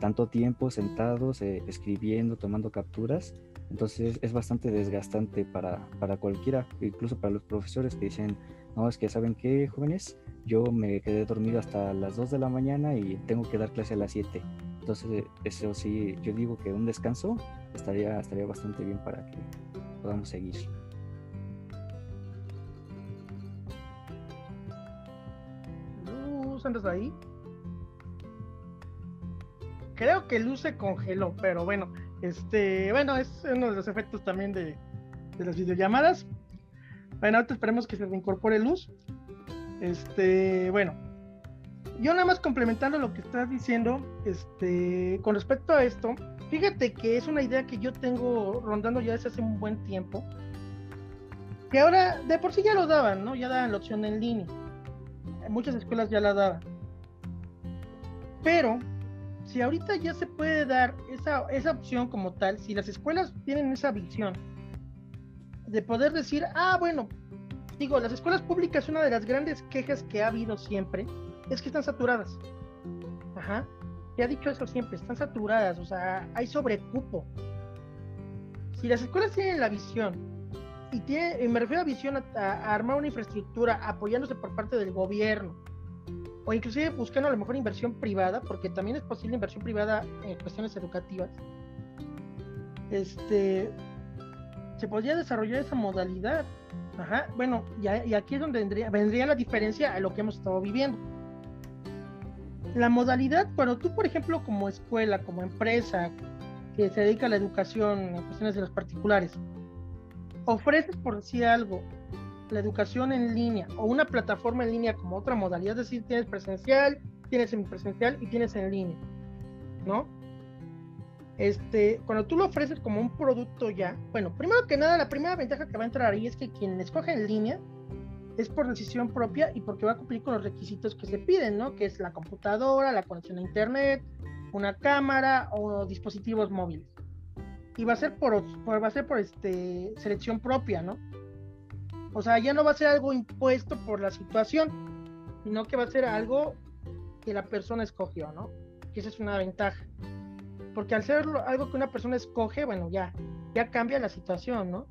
tanto tiempo sentados, eh, escribiendo, tomando capturas. Entonces es bastante desgastante para, para cualquiera, incluso para los profesores que dicen, no, es que saben qué, jóvenes, yo me quedé dormido hasta las 2 de la mañana y tengo que dar clase a las 7. Entonces, eso sí, yo digo que un descanso estaría, estaría bastante bien para que podamos seguir. Luz, ¿andas ahí? Creo que Luz se congeló, pero bueno, este, bueno, es uno de los efectos también de, de las videollamadas. Bueno, ahorita esperemos que se reincorpore Luz. Este, bueno, yo nada más complementando lo que estás diciendo, este, con respecto a esto, fíjate que es una idea que yo tengo rondando ya desde hace un buen tiempo, que ahora de por sí ya lo daban, ¿no? Ya daban la opción en línea. Muchas escuelas ya la daban. Pero si ahorita ya se puede dar esa, esa opción como tal, si las escuelas tienen esa visión de poder decir, ah, bueno, digo, las escuelas públicas, una de las grandes quejas que ha habido siempre es que están saturadas. Ajá. Se ha dicho eso siempre, están saturadas, o sea, hay sobrecupo. Si las escuelas tienen la visión, y, tiene, me refiero a visión a, armar una infraestructura apoyándose por parte del gobierno, o inclusive buscando a lo mejor inversión privada, porque también es posible inversión privada en cuestiones educativas, este, se podría desarrollar esa modalidad. Ajá, bueno, y, aquí es donde vendría, la diferencia a lo que hemos estado viviendo. La modalidad, cuando tú, por ejemplo, como escuela, como empresa que se dedica a la educación en cuestiones de los particulares, ofreces, por decir algo, la educación en línea o una plataforma en línea como otra modalidad, es decir, tienes presencial, tienes semipresencial y tienes en línea, ¿no? Este, cuando tú lo ofreces como un producto ya, bueno, primero que nada, la primera ventaja que va a entrar ahí es que quien escoge en línea es por decisión propia y porque va a cumplir con los requisitos que se piden, ¿no? Que es la computadora, la conexión a internet, una cámara o dispositivos móviles. Y va a ser por, va a ser por este, selección propia, ¿no? O sea, ya no va a ser algo impuesto por la situación, sino que va a ser algo que la persona escogió, ¿no? Que esa es una ventaja porque al ser algo que una persona escoge, bueno, ya, ya cambia la situación, ¿no?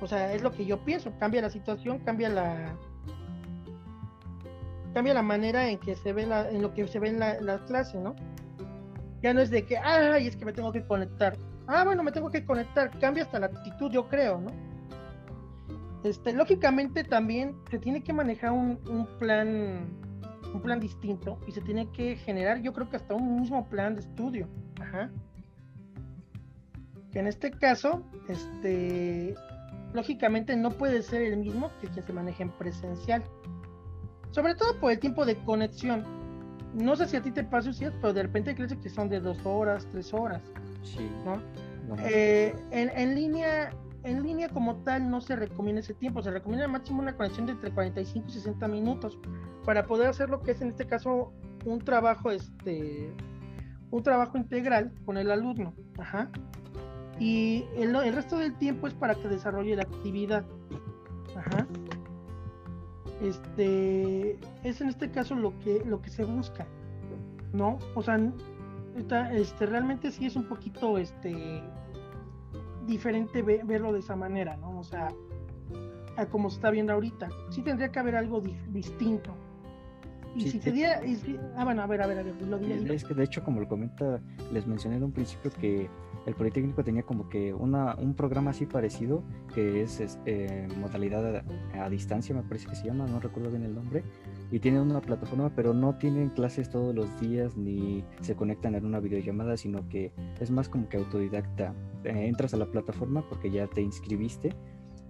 O sea, es lo que yo pienso. Cambia la situación, cambia la cambia la manera en que se ve la, en lo que se ve en la, la clase, ¿no? Ya no es de que, ay, es que me tengo que conectar. Ah, bueno, me tengo que conectar. Cambia hasta la actitud, yo creo, ¿no? Este, lógicamente también se tiene que manejar un, un plan un plan distinto y se tiene que generar, yo creo que hasta un mismo plan de estudio. Ajá. Que en este caso, este, lógicamente no puede ser el mismo que que se maneje en presencial. Sobre todo por el tiempo de conexión. No sé si a ti te pasa, pero de repente clases que son de dos horas, tres horas. Sí. ¿no? Eh, en, en línea, en línea como tal no se recomienda ese tiempo, se recomienda máximo una conexión de entre 45 y 60 minutos para poder hacer lo que es en este caso un trabajo, este, un trabajo integral con el alumno. Ajá. Y el, resto del tiempo es para que desarrolle la actividad. Ajá. Este es en este caso lo que lo que se busca, ¿no? O sea, este realmente sí es un poquito este diferente ve- verlo de esa manera, ¿no? O sea, a como se está viendo ahorita. Sí tendría que haber algo di- distinto. Y Sí, si sí. te diera, y si- ah, bueno, a ver, a ver, a ver, lo diré. Es que de hecho, como lo comenta, les mencioné en un principio que el Politécnico tenía como que una, un programa así parecido, que es, es, eh, modalidad a, a distancia, me parece que se llama, no recuerdo bien el nombre, y tienen una plataforma, pero no tienen clases todos los días ni se conectan en una videollamada, sino que es más como que autodidacta. Eh, entras a la plataforma porque ya te inscribiste.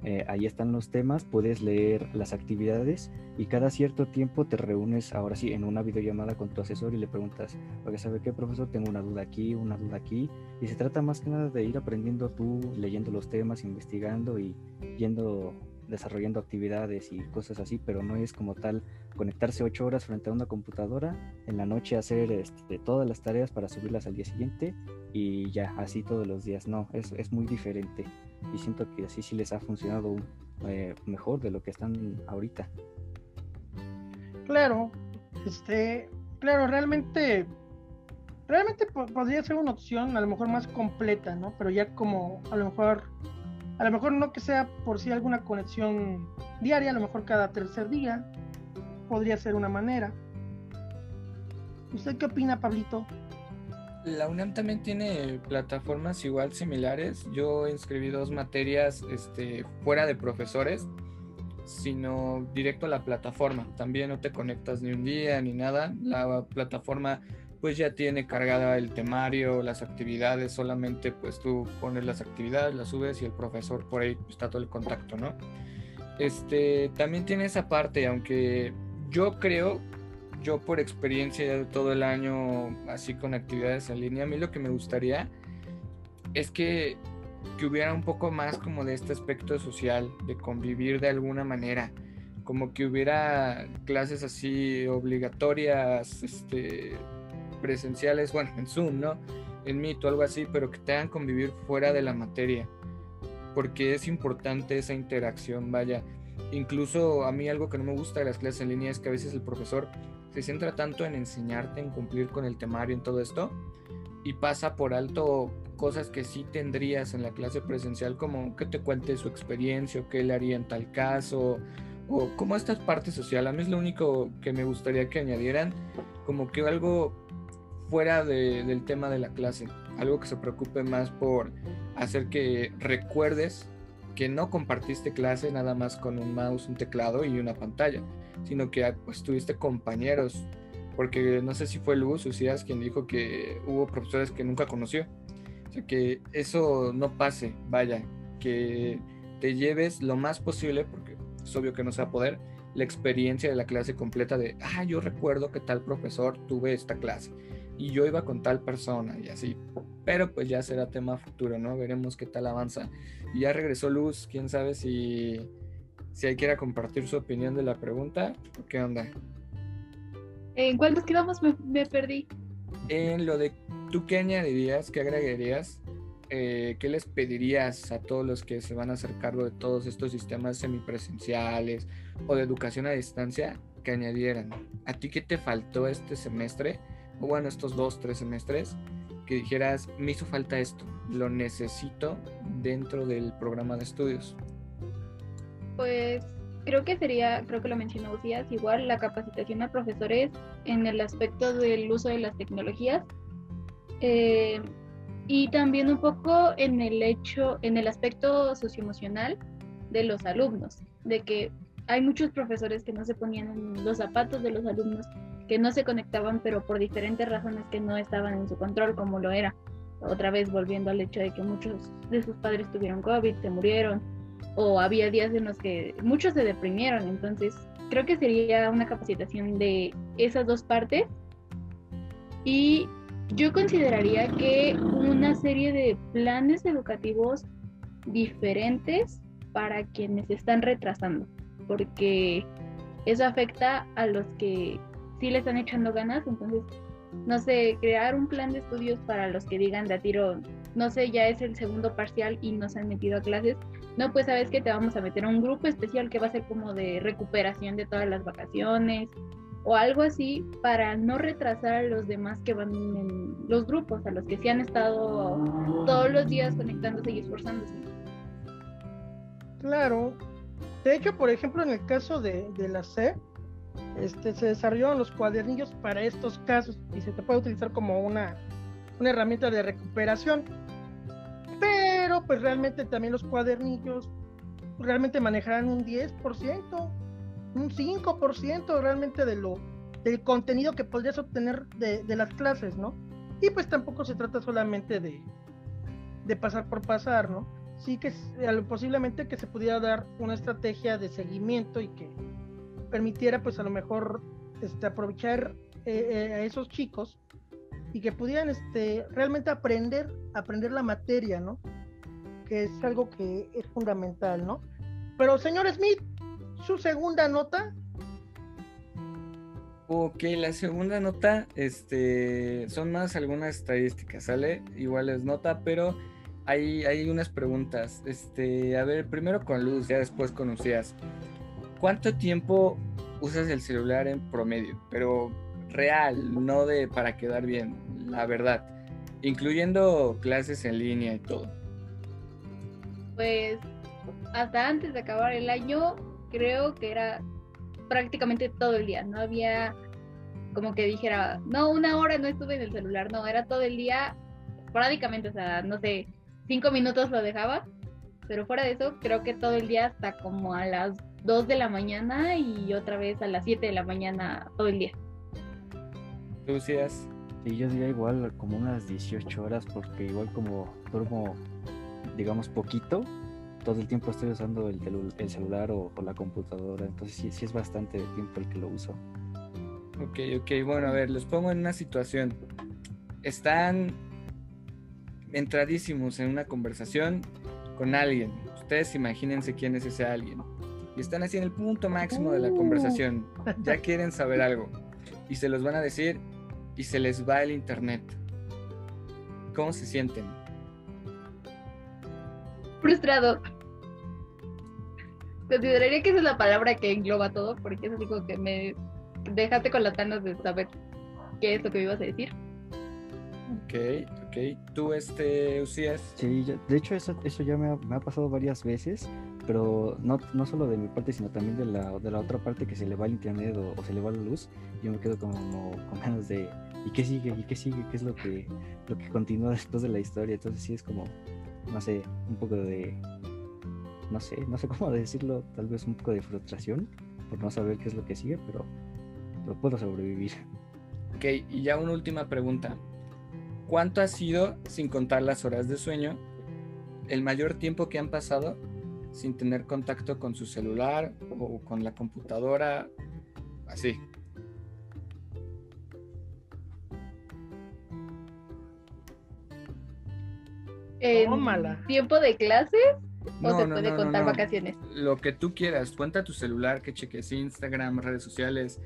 eh, ahí están los temas, puedes leer las actividades y cada cierto tiempo te reúnes ahora sí en una videollamada con tu asesor y le preguntas, oye, ¿sabe qué, profesor? Tengo una duda aquí, una duda aquí. Y se trata más que nada de ir aprendiendo tú, leyendo los temas, investigando y yendo desarrollando actividades y cosas así, pero no es como tal conectarse ocho horas frente a una computadora, en la noche hacer este, todas las tareas para subirlas al día siguiente y ya, así todos los días. No, es, es muy diferente y siento que así sí les ha funcionado eh, mejor de lo que están ahorita. Claro, este, claro, realmente, realmente po- podría ser una opción a lo mejor más completa, ¿no? Pero ya como a lo mejor, a lo mejor no que sea por sí alguna conexión diaria, a lo mejor cada tercer día, podría ser una manera. ¿Usted qué opina, Pablito? La UNAM también tiene plataformas igual similares. Yo inscribí dos materias este, fuera de profesores, sino directo a la plataforma. También no te conectas ni un día ni nada. La plataforma pues ya tiene cargada el temario, las actividades, solamente pues tú pones las actividades, las subes y el profesor por ahí está todo el contacto, ¿no? Este, también tiene esa parte, aunque yo creo yo por experiencia de todo el año así con actividades en línea, a mí lo que me gustaría es que, que hubiera un poco más como de este aspecto social, de convivir de alguna manera, como que hubiera clases así obligatorias, este, presenciales, bueno, en Zoom, ¿no? En Meet o algo así, pero que te hagan convivir fuera de la materia, porque es importante esa interacción, vaya. Incluso a mí algo que no me gusta de las clases en línea es que a veces el profesor se centra tanto en enseñarte, en cumplir con el temario, en todo esto, y pasa por alto cosas que sí tendrías en la clase presencial, como que te cuente su experiencia, o qué le haría en tal caso, o como esta parte social. A mí es lo único que me gustaría que añadieran, como que algo fuera de, del tema de la clase, algo que se preocupe más por hacer que recuerdes que no compartiste clase nada más con un mouse, un teclado y una pantalla, sino que pues tuviste compañeros, porque no sé si fue Luz o Cias quien dijo que hubo profesores que nunca conoció. O sea, que eso no pase, vaya, que te lleves lo más posible, porque es obvio que no se va a poder, la experiencia de la clase completa de, ah, yo recuerdo que tal profesor tuve esta clase y yo iba con tal persona y así. Pero pues ya será tema futuro, ¿no? Veremos qué tal avanza. Y ya regresó Luz, quién sabe si, si hay quiera compartir su opinión de la pregunta qué onda. ¿En cuál nos quedamos? Me, me perdí. En lo de tú qué añadirías, qué agregarías, eh, qué les pedirías a todos los que se van a hacer cargo de todos estos sistemas semipresenciales o de educación a distancia que añadieran. ¿A ti qué te faltó este semestre? O bueno, estos dos, tres semestres, que dijeras, me hizo falta esto, lo necesito dentro del programa de estudios. Pues creo que sería, creo que lo mencionó Usías, igual la capacitación a profesores en el aspecto del uso de las tecnologías. Eh, y también un poco en el hecho, en el aspecto socioemocional de los alumnos, de que hay muchos profesores que no se ponían los zapatos de los alumnos, que no se conectaban, pero por diferentes razones que no estaban en su control, como lo era. Otra vez volviendo al hecho de que muchos de sus padres tuvieron COVID, se murieron, o había días en los que muchos se deprimieron. Entonces, creo que sería una capacitación de esas dos partes. Y yo consideraría que una serie de planes educativos diferentes para quienes están retrasando, porque eso afecta a los que sí le están echando ganas, entonces, no sé, crear un plan de estudios para los que digan de a tiro, no sé, ya es el segundo parcial y no se han metido a clases, no, pues sabes que te vamos a meter a un grupo especial que va a ser como de recuperación de todas las vacaciones o algo así para no retrasar a los demás que van en los grupos, a los que sí han estado todos los días conectándose y esforzándose. Claro. De hecho, por ejemplo, en el caso de, la C, este, se desarrollaron los cuadernillos para estos casos y se te puede utilizar como una, una herramienta de recuperación. Pero pues realmente también los cuadernillos realmente manejarán un 10%, un 5% realmente de lo del contenido que podrías obtener de, de, las clases, ¿no? Y pues tampoco se trata solamente de, de pasar por pasar, ¿no? sí que posiblemente que se pudiera dar una estrategia de seguimiento y que permitiera pues a lo mejor este, aprovechar eh, eh, a esos chicos y que pudieran este, realmente aprender, aprender la materia, ¿no? Que es algo que es fundamental, ¿no? Pero señor Smith, su segunda nota. Ok, la segunda nota, este, son más algunas estadísticas, ¿sale? Igual es nota, pero hay, unas preguntas. Este, a ver, primero con Luz, ya después con Ucías. ¿Cuánto tiempo usas el celular en promedio? Pero real, no de para quedar bien, la verdad. Incluyendo clases en línea y todo. Pues hasta antes de acabar el año, creo que era prácticamente todo el día. No había como que dijera, no, una hora no estuve en el celular, no, era todo el día, esporádicamente, o sea, no sé, cinco minutos lo dejaba, pero fuera de eso, creo que todo el día hasta como a las 2 de la mañana y otra vez a las 7 de la mañana todo el día. ¿Tú Sí, yo diría igual como unas 18 horas porque igual como duermo, digamos, poquito, todo el tiempo estoy usando el, el celular o, la computadora, entonces sí, sí es bastante tiempo el que lo uso. Ok, ok, bueno, a ver, los pongo en una situación. Están entradísimos en una conversación con alguien. Ustedes imagínense quién es ese alguien. Y están así en el punto máximo de la conversación. Ya quieren saber algo. Y se los van a decir y se les va el internet. ¿Cómo se sienten? Frustrado. Consideraría que esa es la palabra que engloba todo, porque es así como que me dejaste con las ganas de saber qué es lo que me ibas a decir. Ok, ok. ¿Tú, este, Usías? Sí, de hecho eso, eso ya me ha, pasado varias veces, pero no, no solo de mi parte, sino también de la, de la otra parte que se le va el internet o, se le va la luz. Yo me quedo como con ganas de, ¿y qué sigue? ¿Y qué sigue? ¿Qué es lo que, lo que continúa después de la historia? Entonces sí es como, no sé, un poco de, no sé, no sé cómo decirlo, tal vez un poco de frustración por no saber qué es lo que sigue, pero, pero puedo sobrevivir. Ok, y ya una última pregunta. ¿Cuánto ha sido, sin contar las horas de sueño, el mayor tiempo que han pasado sin tener contacto con su celular o con la computadora? Así. ¿Tiempo de clases? ¿O se puede contar vacaciones? Lo que tú quieras. Cuenta tu celular, que cheques Instagram, redes sociales.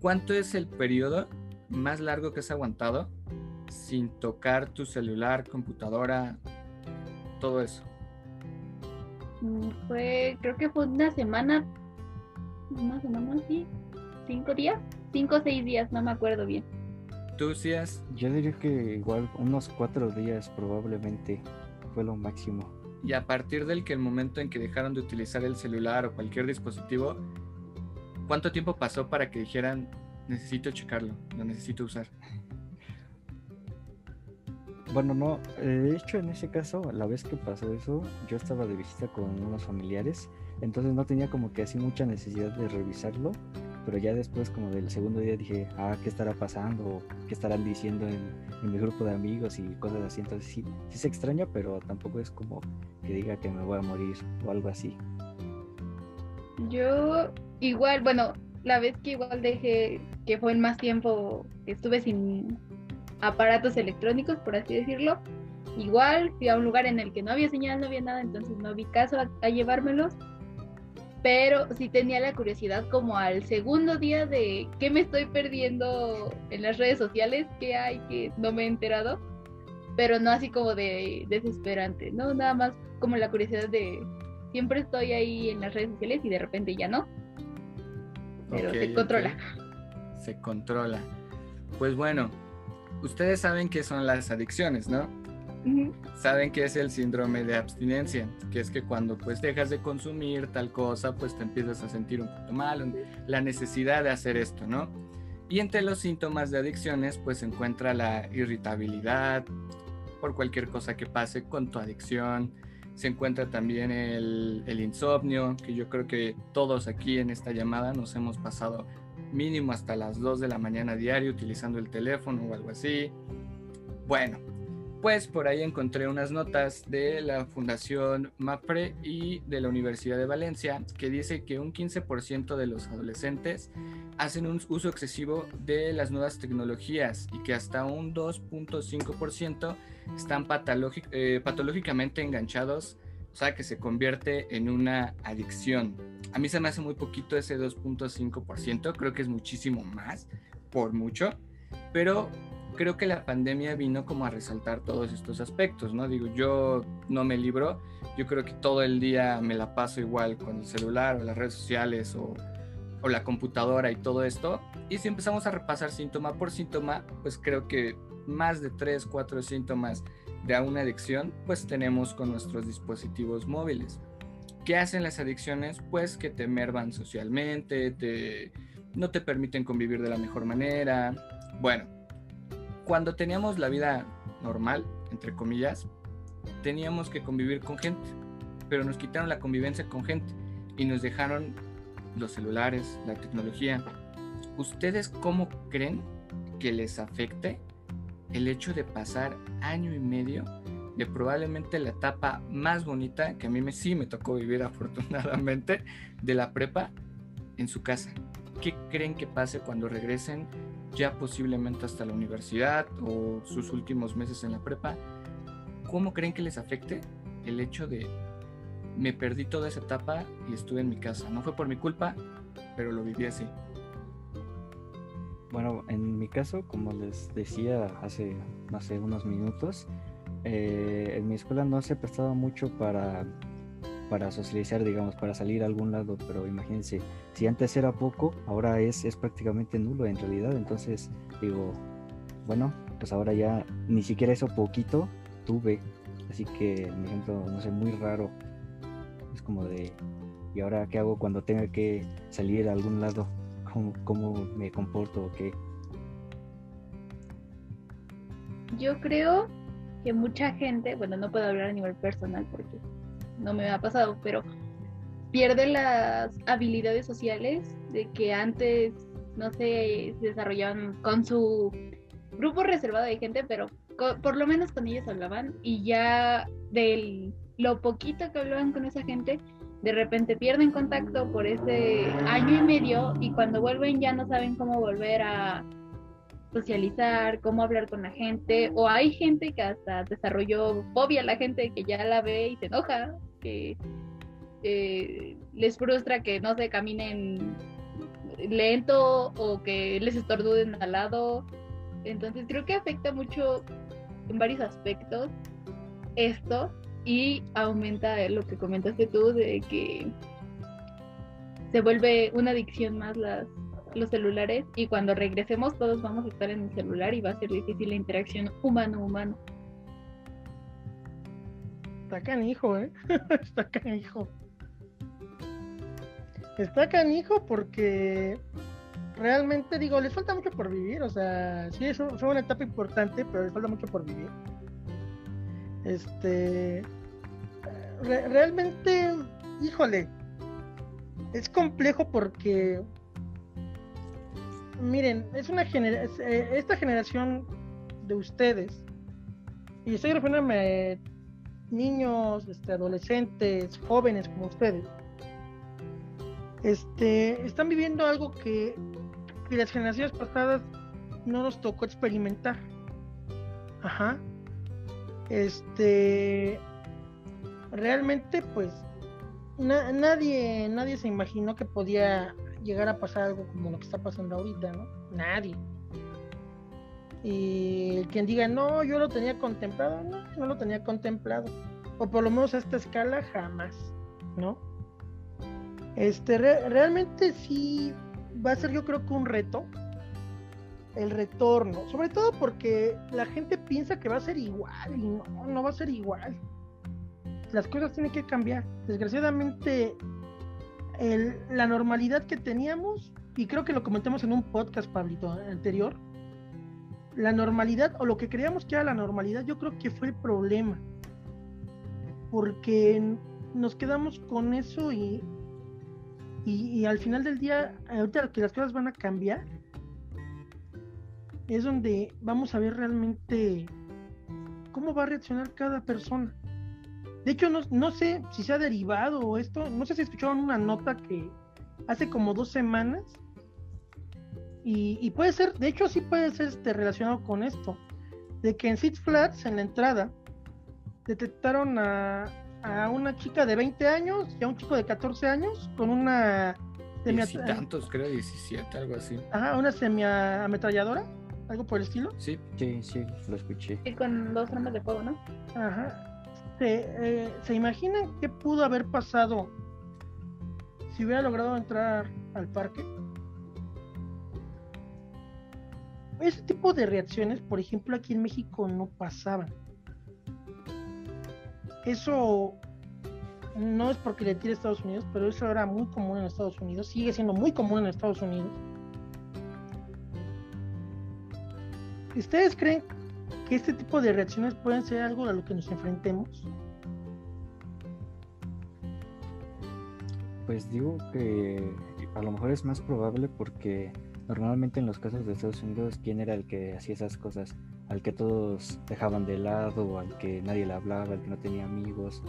¿Cuánto es el periodo más largo que has aguantado sin tocar tu celular, computadora, todo eso? Mm, fue, creo que fue una semana, una semana, sí, cinco días, cinco o seis días, no me acuerdo bien. ¿Tú, Cías? Yo diría que igual unos cuatro días probablemente fue lo máximo. y a partir del que el momento en que dejaron de utilizar el celular o cualquier dispositivo, ¿cuánto tiempo pasó para que dijeran, necesito checarlo, lo necesito usar? Bueno, no, eh, de hecho en ese caso, la vez que pasó eso, yo estaba de visita con unos familiares, entonces no tenía como que así mucha necesidad de revisarlo, pero ya después como del segundo día dije, ah, ¿qué estará pasando? ¿Qué estarán diciendo en, mi grupo de amigos y cosas así? Entonces sí, sí se extraña, pero tampoco es como que diga que me voy a morir o algo así. Yo igual, bueno, la vez que igual dejé, que fue en más tiempo estuve sin aparatos electrónicos, por así decirlo, igual fui a un lugar en el que no había señal, no había nada, entonces no vi caso a llevármelos pero sí tenía la curiosidad como al segundo día de qué me estoy perdiendo en las redes sociales, qué hay que no me he enterado, pero no así como de desesperante, ¿no? Nada más como la curiosidad de siempre estoy ahí en las redes sociales y de repente ya no. Pero se controla. Se controla. Pues bueno, ustedes saben qué son las adicciones, ¿no? saben que es el síndrome de abstinencia, que es que cuando pues dejas de consumir tal cosa, pues te empiezas a sentir un poco mal, la necesidad de hacer esto, ¿no? Y entre los síntomas de adicciones pues se encuentra la irritabilidad por cualquier cosa que pase con tu adicción, se encuentra también el, el insomnio, que yo creo que todos aquí en esta llamada nos hemos pasado mínimo hasta las 2 de la mañana diario utilizando el teléfono o algo así. Bueno, pues por ahí encontré unas notas de la Fundación MAPRE y de la Universidad de Valencia que dice que un 15% de los adolescentes hacen un uso excesivo de las nuevas tecnologías y que hasta un 2.5% están eh, patológicamente enganchados, o sea que se convierte en una adicción. A mí se me hace muy poquito ese 2.5%, creo que es muchísimo más, por mucho, pero creo que la pandemia vino como a resaltar todos estos aspectos, ¿no? Digo, yo no me libro, yo creo que todo el día me la paso igual con el celular o las redes sociales o, o la computadora y todo esto. Y si empezamos a repasar síntoma por síntoma, pues creo que más de tres, cuatro síntomas de una adicción, pues tenemos con nuestros dispositivos móviles. ¿Qué hacen las adicciones? Pues que te mervan socialmente, te, no te permiten convivir de la mejor manera. Bueno, cuando teníamos la vida normal, entre comillas, teníamos que convivir con gente, pero nos quitaron la convivencia con gente y nos dejaron los celulares, la tecnología. ¿Ustedes cómo creen que les afecte el hecho de pasar año y medio de probablemente la etapa más bonita que a mí me, sí me tocó vivir afortunadamente de la prepa en su casa? ¿Qué creen que pase cuando regresen ya posiblemente hasta la universidad o sus últimos meses en la prepa, ¿cómo creen que les afecte el hecho de me perdí toda esa etapa y estuve en mi casa? No fue por mi culpa, pero lo viví así. Bueno, en mi caso, como les decía hace, sé, unos minutos, eh, en mi escuela no se prestaba mucho para para socializar, digamos, para salir a algún lado, pero imagínense, si antes era poco, ahora es, es prácticamente nulo en realidad, entonces digo, bueno, pues ahora ya ni siquiera eso poquito tuve, así que me siento, no sé, muy raro, es como de, ¿y ahora qué hago cuando tenga que salir a algún lado? ¿Cómo, cómo me comporto o qué? Yo creo que mucha gente, bueno, no puedo hablar a nivel personal porque no me ha pasado, pero pierde las habilidades sociales de que antes, no sé, se desarrollaban con su grupo reservado de gente, pero por lo menos con ellos hablaban y ya de lo poquito que hablaban con esa gente, de repente pierden contacto por ese año y medio y cuando vuelven ya no saben cómo volver a socializar, cómo hablar con la gente, o hay gente que hasta desarrolló fobia a la gente que ya la ve y se enoja que les frustra que no se caminen lento o que les estornuden al lado. Entonces creo que afecta mucho en varios aspectos esto y aumenta lo que comentaste tú de que se vuelve una adicción más las, los celulares y cuando regresemos todos vamos a estar en el celular y va a ser difícil la interacción humano-humano. Está canijo, ¿eh? Está canijo. Está canijo porque realmente digo, les falta mucho por vivir, o sea, sí es, una etapa importante, pero les falta mucho por vivir. Este, realmente, híjole, es complejo porque, miren, es una generación, eh, esta generación de ustedes, y estoy refiriéndome a niños, este, adolescentes, jóvenes como ustedes, este, están viviendo algo que y las generaciones pasadas no nos tocó experimentar. Ajá. Este, realmente, pues, nadie, nadie se imaginó que podía llegar a pasar algo como lo que está pasando ahorita, ¿no? Nadie. Y quien diga, no, yo lo tenía contemplado, no, no lo tenía contemplado. O por lo menos a esta escala, jamás, ¿no? Este, realmente sí va a ser yo creo que un reto el retorno, sobre todo porque la gente piensa que va a ser igual y no, no va a ser igual. Las cosas tienen que cambiar. Desgraciadamente, la normalidad que teníamos, y creo que lo comentamos en un podcast, Pablito, anterior, la normalidad o lo que creíamos que era la normalidad, yo creo que fue el problema. Porque nos quedamos con eso y y, al final del día, ahorita que las cosas van a cambiar, es donde vamos a ver realmente cómo va a reaccionar cada persona. De hecho, no, sé si se ha derivado esto, no sé si escucharon una nota que hace como dos semanas, y, puede ser, de hecho sí puede ser este, relacionado con esto, de que en Six Flats, en la entrada, detectaron a, a una chica de 20 años y a un chico de 14 años con una semi tantos, creo 17, algo así. Ajá, una semi-ametralladora, algo por el estilo. Sí, sí, sí, lo escuché. Y con dos armas de fuego, ¿no? Ajá. ¿Se, eh, ¿Se imaginan qué pudo haber pasado si hubiera logrado entrar al parque? Ese tipo de reacciones, por ejemplo, aquí en México no pasaban eso no es porque le tire a Estados Unidos, pero eso era muy común en Estados Unidos, sigue siendo muy común en Estados Unidos. ¿Ustedes creen que este tipo de reacciones pueden ser algo a lo que nos enfrentemos? Pues digo que a lo mejor es más probable porque normalmente en los casos de Estados Unidos, ¿quién era el que hacía esas cosas? al que todos dejaban de lado, al que nadie le hablaba, al que no tenía amigos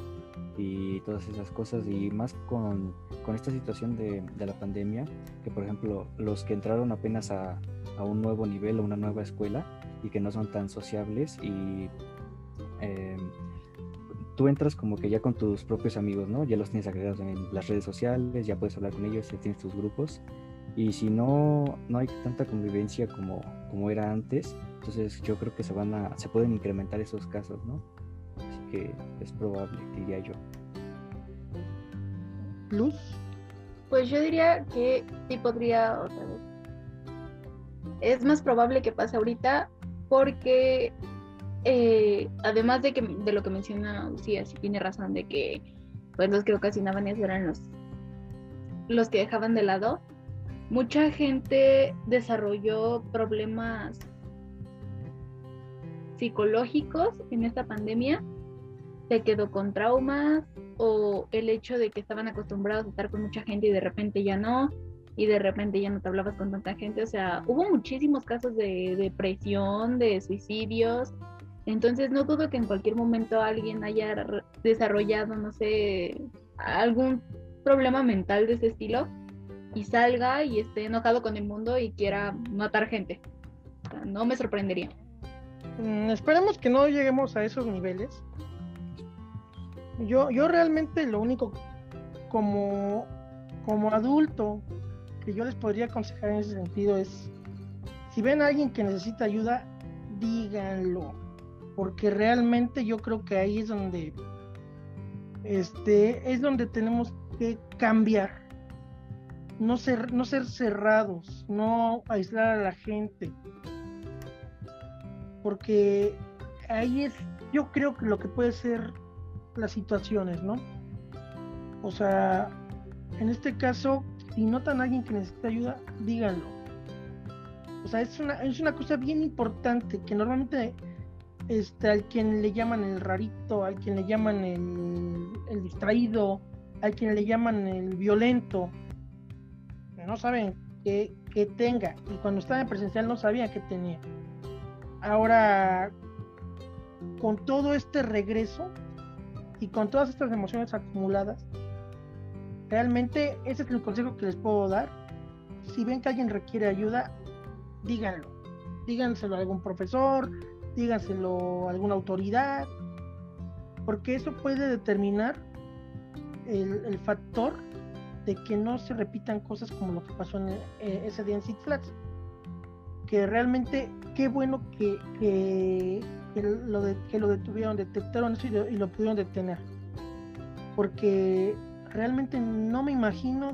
y todas esas cosas. Y más con, esta situación de, la pandemia, que por ejemplo los que entraron apenas a, un nuevo nivel, a una nueva escuela y que no son tan sociables y... Em, tú entras como que ya con tus propios amigos, ¿no? Ya los tienes agregados en las redes sociales, ya puedes hablar con ellos, ya tienes tus grupos. Y si no, no hay tanta convivencia como, como era antes, entonces yo creo que se van a, se pueden incrementar esos casos, ¿no? Que es probable, diría yo. Luz. Pues yo diría que sí podría otra vez. Es más probable que pase ahorita porque eh, además de que de lo que menciona Lucía, sí tiene razón de que pues los que ocasionaban eso eran los los que dejaban de lado. Mucha gente desarrolló problemas psicológicos en esta pandemia, se quedó con traumas o el hecho de que estaban acostumbrados a estar con mucha gente y de repente ya no, y de repente ya no te hablabas con tanta gente. O sea, hubo muchísimos casos de depresión, de suicidios. Entonces no dudo que en cualquier momento alguien haya desarrollado, no sé, algún problema mental de ese estilo y salga y esté enojado con el mundo y quiera matar gente. no me sorprendería. Mm, esperemos que no lleguemos a esos niveles. Yo, yo realmente lo único como, como adulto que yo les podría aconsejar en ese sentido es, si ven a alguien que necesita ayuda, díganlo. Porque realmente yo creo que ahí es donde este es donde tenemos que cambiar. No ser, no ser cerrados, no aislar a la gente porque ahí es, yo creo que lo que puede ser las situaciones, ¿no? O sea, en este caso, si notan a alguien que necesita ayuda, díganlo. O sea, es una, es una cosa bien importante que normalmente este, al quien le llaman el rarito, al quien le llaman el, el distraído, al quien le llaman el violento, no saben qué, tenga. Y cuando estaba en presencial no sabía qué tenía. Ahora, con todo este regreso y con todas estas emociones acumuladas, realmente ese es el consejo que les puedo dar. Si ven que alguien requiere ayuda, díganlo. Díganselo a algún profesor, díganselo a alguna autoridad, porque eso puede determinar el, el factor de que no se repitan cosas como lo que pasó en eh, ese día en Six. Que realmente, qué bueno que, lo, de, que lo detuvieron, detectaron eso y lo, pudieron detener. Porque realmente no me imagino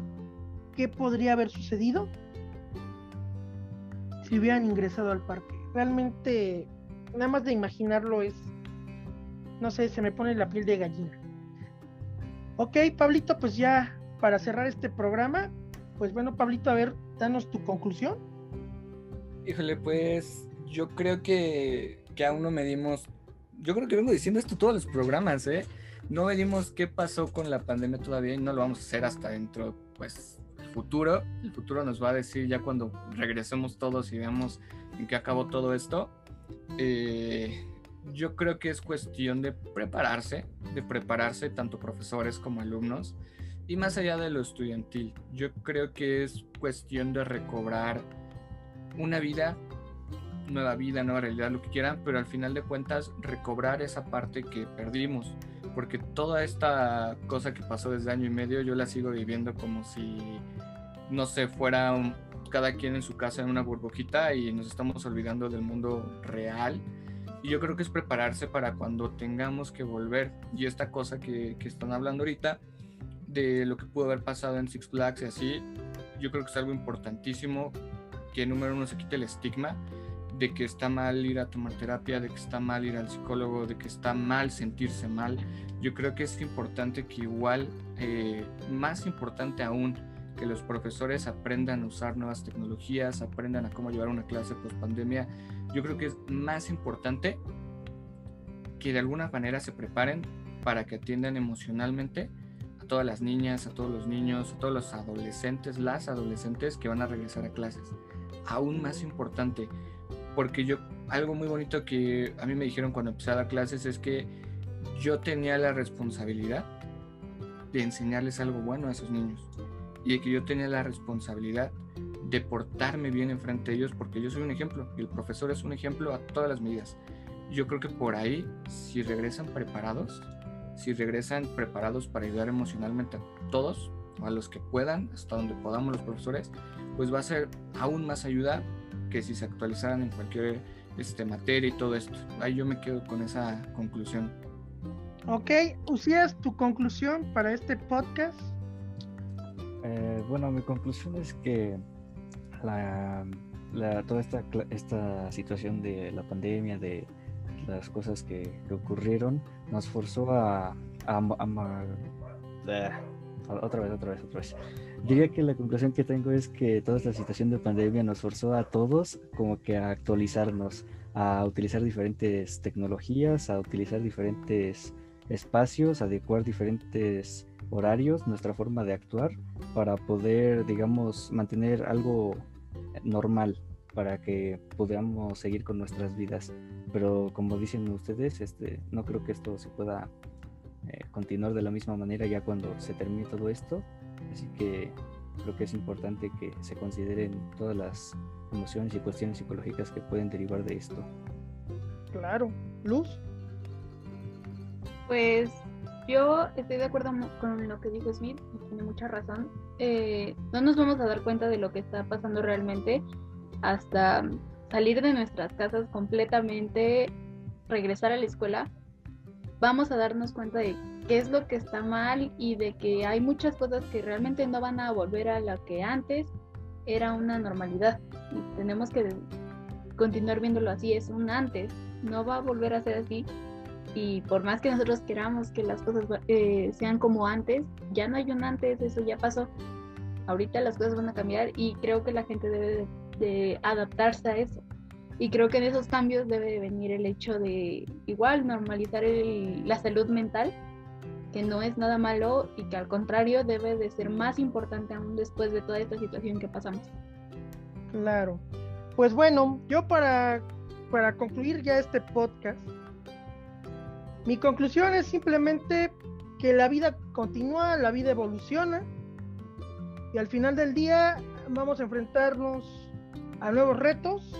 qué podría haber sucedido si hubieran ingresado al parque. Realmente, nada más de imaginarlo es, no sé, se me pone la piel de gallina. Ok, Pablito, pues ya para cerrar este programa, pues bueno, Pablito, a ver, danos tu conclusión. Híjole, pues yo creo que, que aún no medimos, yo creo que vengo diciendo esto todos los programas, ¿eh? No medimos qué pasó con la pandemia todavía y no lo vamos a hacer hasta dentro, pues, el futuro. El futuro nos va a decir ya cuando regresemos todos y veamos en qué acabó todo esto. Eh, yo creo que es cuestión de prepararse, de prepararse tanto profesores como alumnos. Y más allá de lo estudiantil, yo creo que es cuestión de recobrar una vida, nueva vida, nueva realidad, lo que quieran, pero al final de cuentas recobrar esa parte que perdimos, porque toda esta cosa que pasó desde año y medio yo la sigo viviendo como si, no sé, fuera cada quien en su casa en una burbujita y nos estamos olvidando del mundo real. Y yo creo que es prepararse para cuando tengamos que volver. Y esta cosa que, que están hablando ahorita, de lo que pudo haber pasado en Six Flags y así, yo creo que es algo importantísimo que número uno se quite el estigma de que está mal ir a tomar terapia, de que está mal ir al psicólogo, de que está mal sentirse mal. Yo creo que es importante que igual, eh, más importante aún, que los profesores aprendan a usar nuevas tecnologías, aprendan a cómo llevar una clase post pandemia. Yo creo que es más importante que de alguna manera se preparen para que atiendan emocionalmente a todas las niñas, a todos los niños, a todos los adolescentes, las adolescentes que van a regresar a clases. Aún más importante, porque yo, algo muy bonito que a mí me dijeron cuando empecé a clases es que yo tenía la responsabilidad de enseñarles algo bueno a esos niños y que yo tenía la responsabilidad de portarme bien enfrente de ellos porque yo soy un ejemplo y el profesor es un ejemplo a todas las medidas. Yo creo que por ahí, si regresan preparados, si regresan preparados para ayudar emocionalmente a todos, a los que puedan, hasta donde podamos los profesores, pues va a ser aún más ayuda que si se actualizaran en cualquier este, materia y todo esto. Ahí yo me quedo con esa conclusión. Ok, Usías, tu conclusión para este podcast. Eh, bueno, mi conclusión es que la, toda esta, esta situación de la pandemia, de las cosas que, ocurrieron nos forzó a, eh, otra vez, otra vez, otra vez. Diría que la conclusión que tengo es que toda esta situación de pandemia nos forzó a todos como que a actualizarnos, a utilizar diferentes tecnologías, a utilizar diferentes espacios, adecuar diferentes horarios, nuestra forma de actuar para poder, digamos, mantener algo normal, para que podamos seguir con nuestras vidas. Pero como dicen ustedes, este, no creo que esto se pueda eh, continuar de la misma manera ya cuando se termine todo esto, así que creo que es importante que se consideren todas las emociones y cuestiones psicológicas que pueden derivar de esto. Claro, Luz. Pues yo estoy de acuerdo con lo que dijo Smith, tiene mucha razón. Eh, no nos vamos a dar cuenta de lo que está pasando realmente hasta salir de nuestras casas completamente, regresar a la escuela, vamos a darnos cuenta de qué es lo que está mal y de que hay muchas cosas que realmente no van a volver a lo que antes era una normalidad. Y tenemos que continuar viéndolo así, es un antes, no va a volver a ser así y por más que nosotros queramos que las cosas eh, sean como antes, ya no hay un antes, eso ya pasó. Ahorita las cosas van a cambiar y creo que la gente debe de, adaptarse a eso. Y creo que en esos cambios debe venir el hecho de igual normalizar la salud mental, que no es nada malo y que al contrario debe de ser más importante aún después de toda esta situación que pasamos. Claro. Pues bueno, yo para, para concluir ya este podcast, mi conclusión es simplemente que la vida continúa, la vida evoluciona y al final del día vamos a enfrentarnos a nuevos retos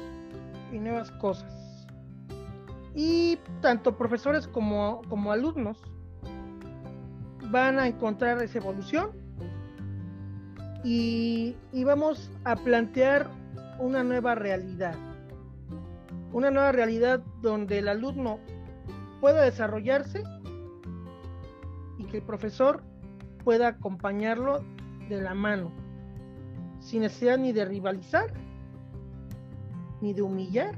y nuevas cosas. Y tanto profesores como, como alumnos van a encontrar esa evolución y, vamos a plantear una nueva realidad. Una nueva realidad donde el alumno pueda desarrollarse y que el profesor pueda acompañarlo de la mano, sin necesidad ni de rivalizar, ni de humillar,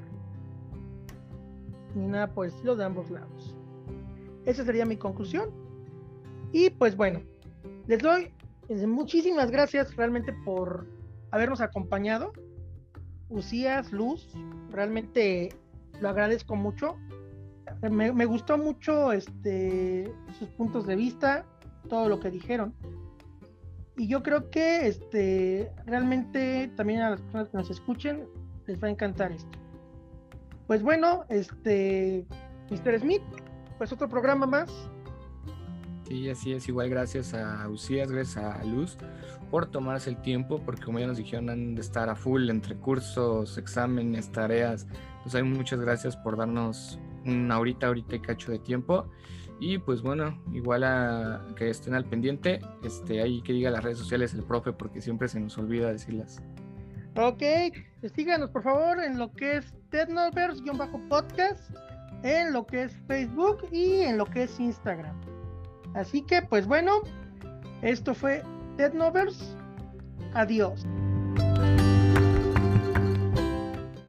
ni nada por el estilo de ambos lados. Esa sería mi conclusión. Y pues bueno, les doy muchísimas gracias realmente por habernos acompañado. Usías, Luz, realmente lo agradezco mucho me, gustó mucho este, sus puntos de vista, todo lo que dijeron. Y yo creo que este, realmente también a las personas que nos escuchen les va a encantar esto. Pues bueno, este, Mr. Smith, pues otro programa más. Sí, así es. Igual gracias a Usías, gracias a Luz por tomarse el tiempo, porque como ya nos dijeron, han de estar a full entre cursos, exámenes, tareas. Pues hay muchas gracias por darnos una horita, ahorita y cacho de tiempo. Y pues bueno, igual a que estén al pendiente, este, ahí que diga las redes sociales el profe, porque siempre se nos olvida decirlas. Ok, síganos por favor en lo que es TedNovers-podcast, en lo que es Facebook y en lo que es Instagram. Así que pues bueno, esto fue TedNovers. Adiós.